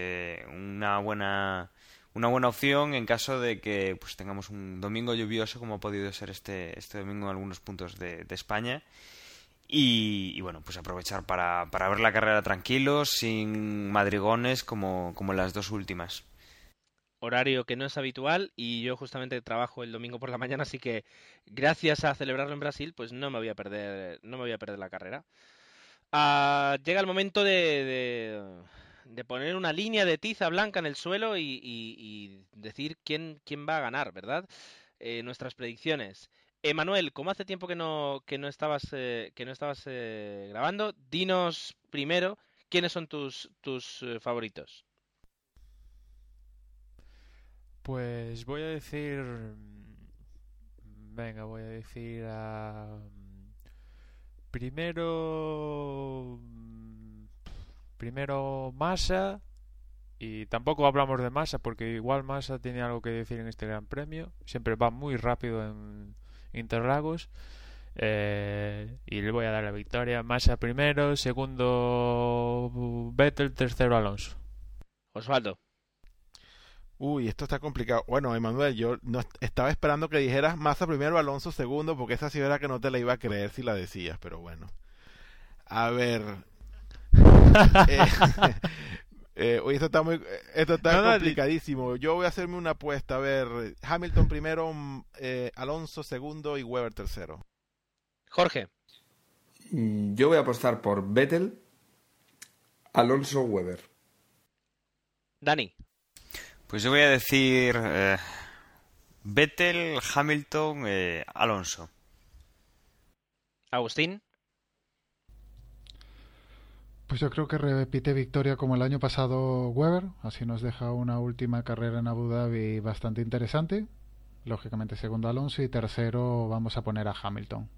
una buena una buena opción en caso de que pues tengamos un domingo lluvioso como ha podido ser este, este domingo en algunos puntos de, España. Y, bueno, pues aprovechar para, para ver la carrera tranquilo, sin madrigones como, como las dos últimas. Horario que no es habitual y yo justamente trabajo el domingo por la mañana, así que gracias a celebrarlo en Brasil, pues no me voy a perder, no me voy a perder la carrera. Ah, llega el momento de de poner una línea de tiza blanca en el suelo y, decir quién, quién va a ganar, ¿verdad? Eh, nuestras predicciones. Emanuel, como hace tiempo que no, que no estabas, eh, que no estabas eh, grabando, dinos primero quiénes son tus, tus favoritos. Pues voy a decir... Venga, voy a decir a... Primero primero Massa y tampoco hablamos de Massa porque igual Massa tiene algo que decir en este Gran Premio. Siempre va muy rápido en Interlagos. Eh, y le voy a dar la victoria. Massa primero, segundo Vettel, tercero Alonso. Osvaldo. Uy, esto está complicado. Bueno, Emanuel, yo no, estaba esperando que dijeras Massa primero, Alonso segundo, porque esa sí era que no te la iba a creer si la decías, pero bueno. A ver, eh, eh, esto está muy esto está complicadísimo. Yo voy a hacerme una apuesta. A ver, Hamilton primero, mm, eh, Alonso segundo y Weber tercero. Jorge. Mm, yo voy a apostar por Vettel, Alonso, Weber. Dani. Pues yo voy a decir Vettel, Hamilton, Alonso. Agustín. Pues yo creo que repite victoria como el año pasado Weber, así nos deja una última carrera en Abu Dhabi bastante interesante. Lógicamente segundo Alonso y tercero vamos a poner a Hamilton.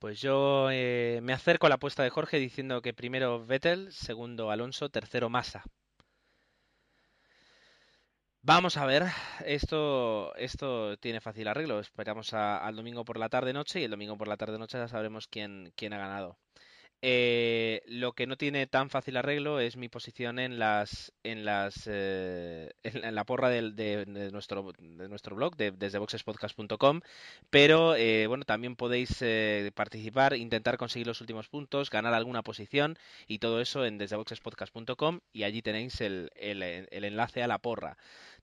Pues yo eh, me acerco a la apuesta de Jorge diciendo que primero Vettel, segundo Alonso, tercero Massa. Vamos a ver, esto, esto tiene fácil arreglo. Esperamos al domingo por la tarde-noche y el domingo por la tarde-noche ya sabremos quién, quién ha ganado. Eh, lo que no tiene tan fácil arreglo es mi posición en las en las eh, en, la porra de, nuestro de nuestro blog de, desde boxespodcast.com pero eh, bueno también podéis participar intentar conseguir los últimos puntos ganar alguna posición y todo eso en desdeboxespodcast.com y allí tenéis el, el enlace a la porra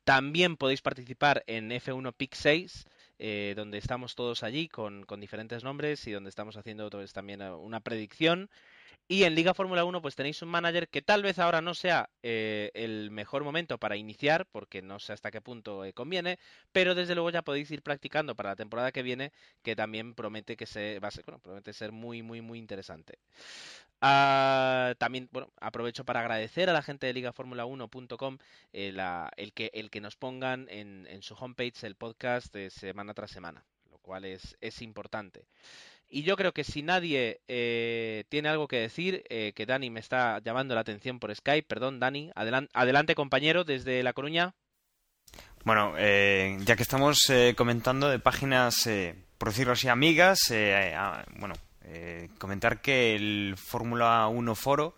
también podéis participar en F1 Pick 6, eh, donde estamos todos allí con, diferentes nombres y donde estamos haciendo también eh, una predicción. Y en Liga Fórmula 1 pues tenéis un manager que tal vez ahora no sea eh, el mejor momento para iniciar, porque no sé hasta qué punto eh, conviene, pero desde luego ya podéis ir practicando para la temporada que viene, que también promete que va a ser, bueno, promete ser muy, muy, muy interesante. Ah, también, bueno, aprovecho para agradecer a la gente de ligaformula1.com eh, el, que, el que nos pongan en, en su homepage el podcast de semana tras semana, lo cual es, es importante. Y yo creo que si nadie eh, tiene algo que decir, eh, que Dani me está llamando la atención por Skype, perdón, Dani, adelante, adelante compañero desde La Coruña. Bueno, eh, ya que estamos comentando de páginas, por decirlo así, amigas, bueno, comentar que el Fórmula 1 Foro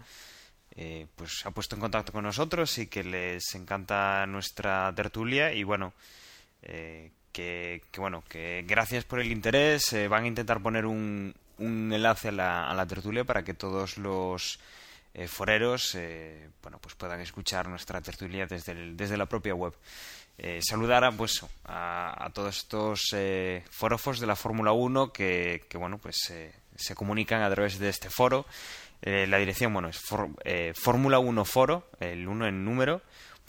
pues ha puesto en contacto con nosotros y que les encanta nuestra tertulia y bueno, que, bueno, que gracias por el interés. Eh, van a intentar poner un, un enlace a la, a la, tertulia para que todos los eh, foreros eh, bueno, pues puedan escuchar nuestra tertulia desde, desde la propia web. saludar a, pues, a, a todos estos forofos de la Fórmula 1 que, que, bueno, pues se comunican a través de este foro. la dirección bueno, es Fórmula 1 Foro, el 1 en número,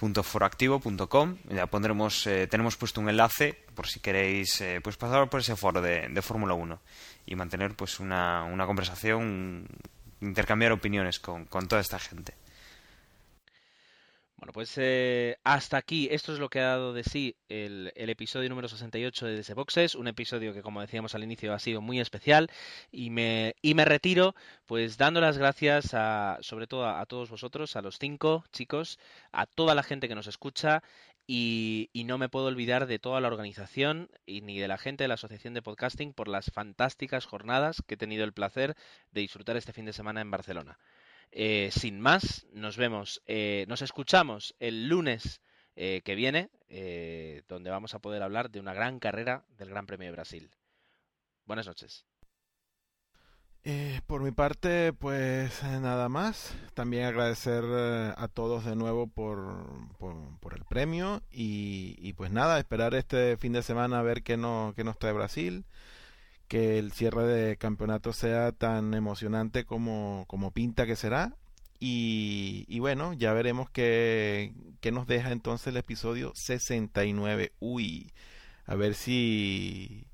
.foroactivo.com ya pondremos eh, tenemos puesto un enlace por si queréis eh, pues pasar por ese foro de, de Fórmula 1 y mantener pues una, una conversación intercambiar opiniones con, con toda esta gente bueno, pues eh, hasta aquí, esto es lo que ha dado de sí el, el episodio número 68 de The Boxes, un episodio que como decíamos al inicio ha sido muy especial y me, y me retiro pues dando las gracias a, sobre todo a, a todos vosotros, a los cinco chicos, a toda la gente que nos escucha y, y, no me puedo olvidar de toda la organización y ni de la gente de la Asociación de Podcasting por las fantásticas jornadas que he tenido el placer de disfrutar este fin de semana en Barcelona. Eh, sin más, nos vemos, eh, nos escuchamos el lunes eh, que viene, eh, donde vamos a poder hablar de una gran carrera del Gran Premio de Brasil. Buenas noches. Eh, por mi parte, pues nada más. También agradecer a todos de nuevo por, por, el premio y, y, pues nada, esperar este fin de semana a ver qué, no, qué nos trae Brasil que el cierre de campeonato sea tan emocionante como, como pinta que será. Y, y bueno, ya veremos qué, qué, nos deja entonces el episodio 69. Uy, a ver si,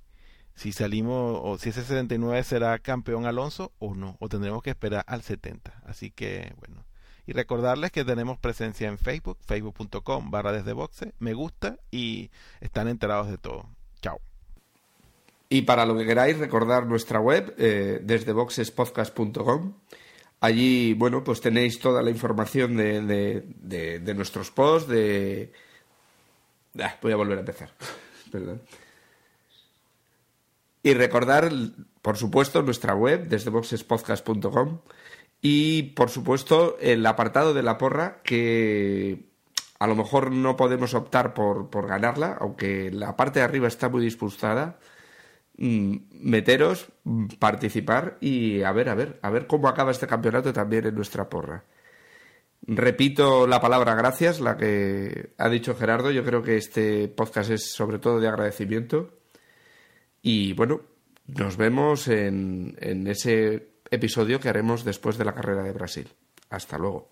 si salimos o si ese 69 será campeón Alonso o no, o tendremos que esperar al 70. Así que bueno. Y recordarles que tenemos presencia en Facebook, facebook.com barra desde boxe, me gusta y están enterados de todo. Y para lo que queráis, recordar nuestra web eh, desde boxespodcast.com. Allí, bueno, pues tenéis toda la información de, de nuestros posts, de... Ah, voy a volver a empezar. Perdón. Y recordar, por supuesto, nuestra web desde boxespodcast.com y, por supuesto, el apartado de la porra que a lo mejor no podemos optar por, por ganarla, aunque la parte de arriba está muy disputada meteros, participar y a ver, a ver, a ver cómo acaba este campeonato también en nuestra porra. Repito la palabra gracias, la que ha dicho Gerardo. Yo creo que este podcast es sobre todo de agradecimiento. Y bueno, nos vemos en, en ese episodio que haremos después de la carrera de Brasil. Hasta luego.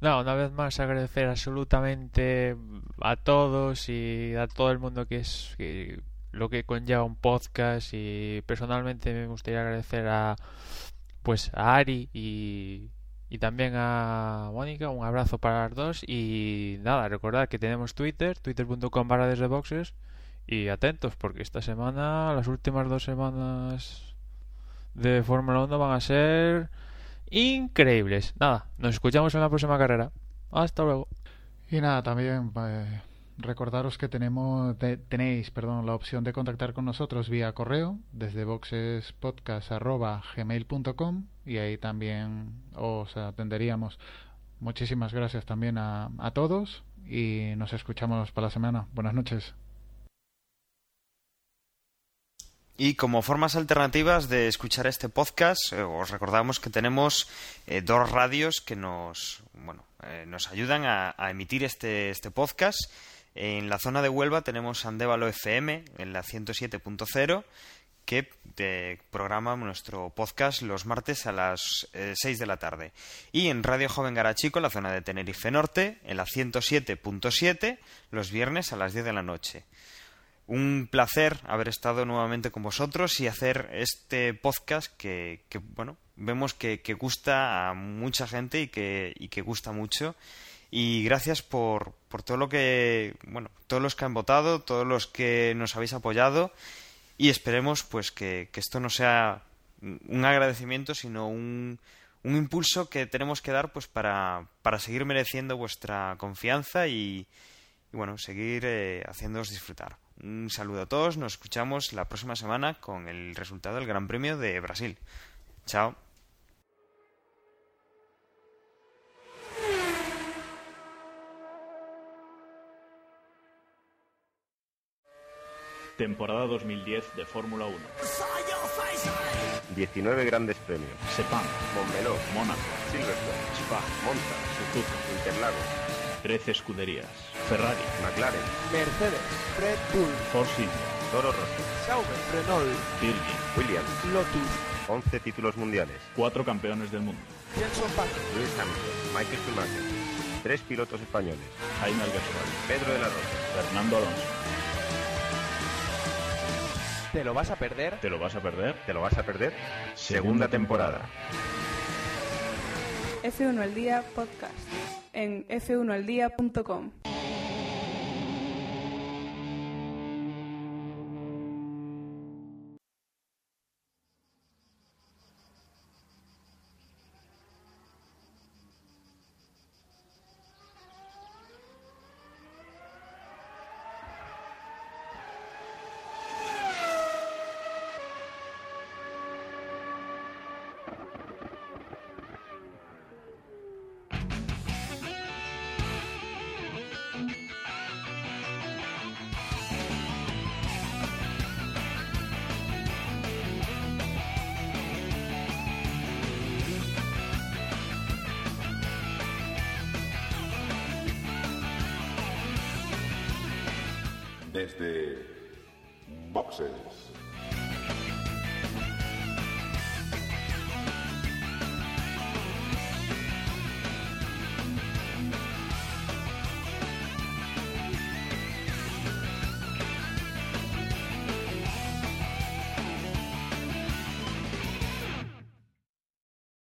No, una vez más agradecer absolutamente a todos y a todo el mundo que es que lo que conlleva un podcast y personalmente me gustaría agradecer a pues a Ari y, y también a Mónica, un abrazo para las dos y nada, recordad que tenemos Twitter, twitter.com barra desde boxes y atentos porque esta semana, las últimas dos semanas de Fórmula 1 van a ser increíbles. Nada, nos escuchamos en la próxima carrera. Hasta luego. Y nada, también eh, recordaros que tenemos te, tenéis perdón, la opción de contactar con nosotros vía correo desde boxespodcast.gmail.com y ahí también os atenderíamos. Muchísimas gracias también a, a todos y nos escuchamos para la semana. Buenas noches. Y como formas alternativas de escuchar este podcast, eh, os recordamos que tenemos eh, dos radios que nos, bueno, eh, nos ayudan a, a, emitir este, este podcast. En la zona de Huelva tenemos Andévalo FM en la 107.0 que eh, programa nuestro podcast los martes a las 6 de la tarde. Y en Radio Joven Garachico, la zona de Tenerife Norte, en la 107.7, los viernes a las 10 de la noche. Un placer haber estado nuevamente con vosotros y hacer este podcast que, que bueno, vemos que, que, gusta a mucha gente y que, y que gusta mucho. Y gracias por, por todo lo que, bueno, todos los que han votado, todos los que nos habéis apoyado y esperemos pues que, esto no sea un agradecimiento, sino un, un impulso que tenemos que dar pues para, para seguir mereciendo vuestra confianza y, y bueno, seguir eh, haciéndoos disfrutar. Un saludo a todos, nos escuchamos la próxima semana con el resultado del Gran Premio de Brasil. Chao. Temporada 2010 de Fórmula 1. 19 grandes premios. Sepang, Montmeló, Mónaco, Silverstone, Spa, Monza, Suzuka, Interlagos, 13 escuderías. Ferrari, McLaren, Mercedes, Red Bull, Force India, Toro Rosso, Sauber, Renault, Virgin, Williams, Lotus, 11 títulos mundiales. cuatro campeones del mundo. Jenson Button, Lewis Hamilton, Michael Schumacher, tres pilotos españoles. Jaime Alguersuari, Pedro de la Rosa, Fernando Alonso. ¿Te lo vas a perder? ¿Te lo vas a perder? ¿Te lo vas a perder? Segunda temporada. F1 al día podcast en f1aldia.com.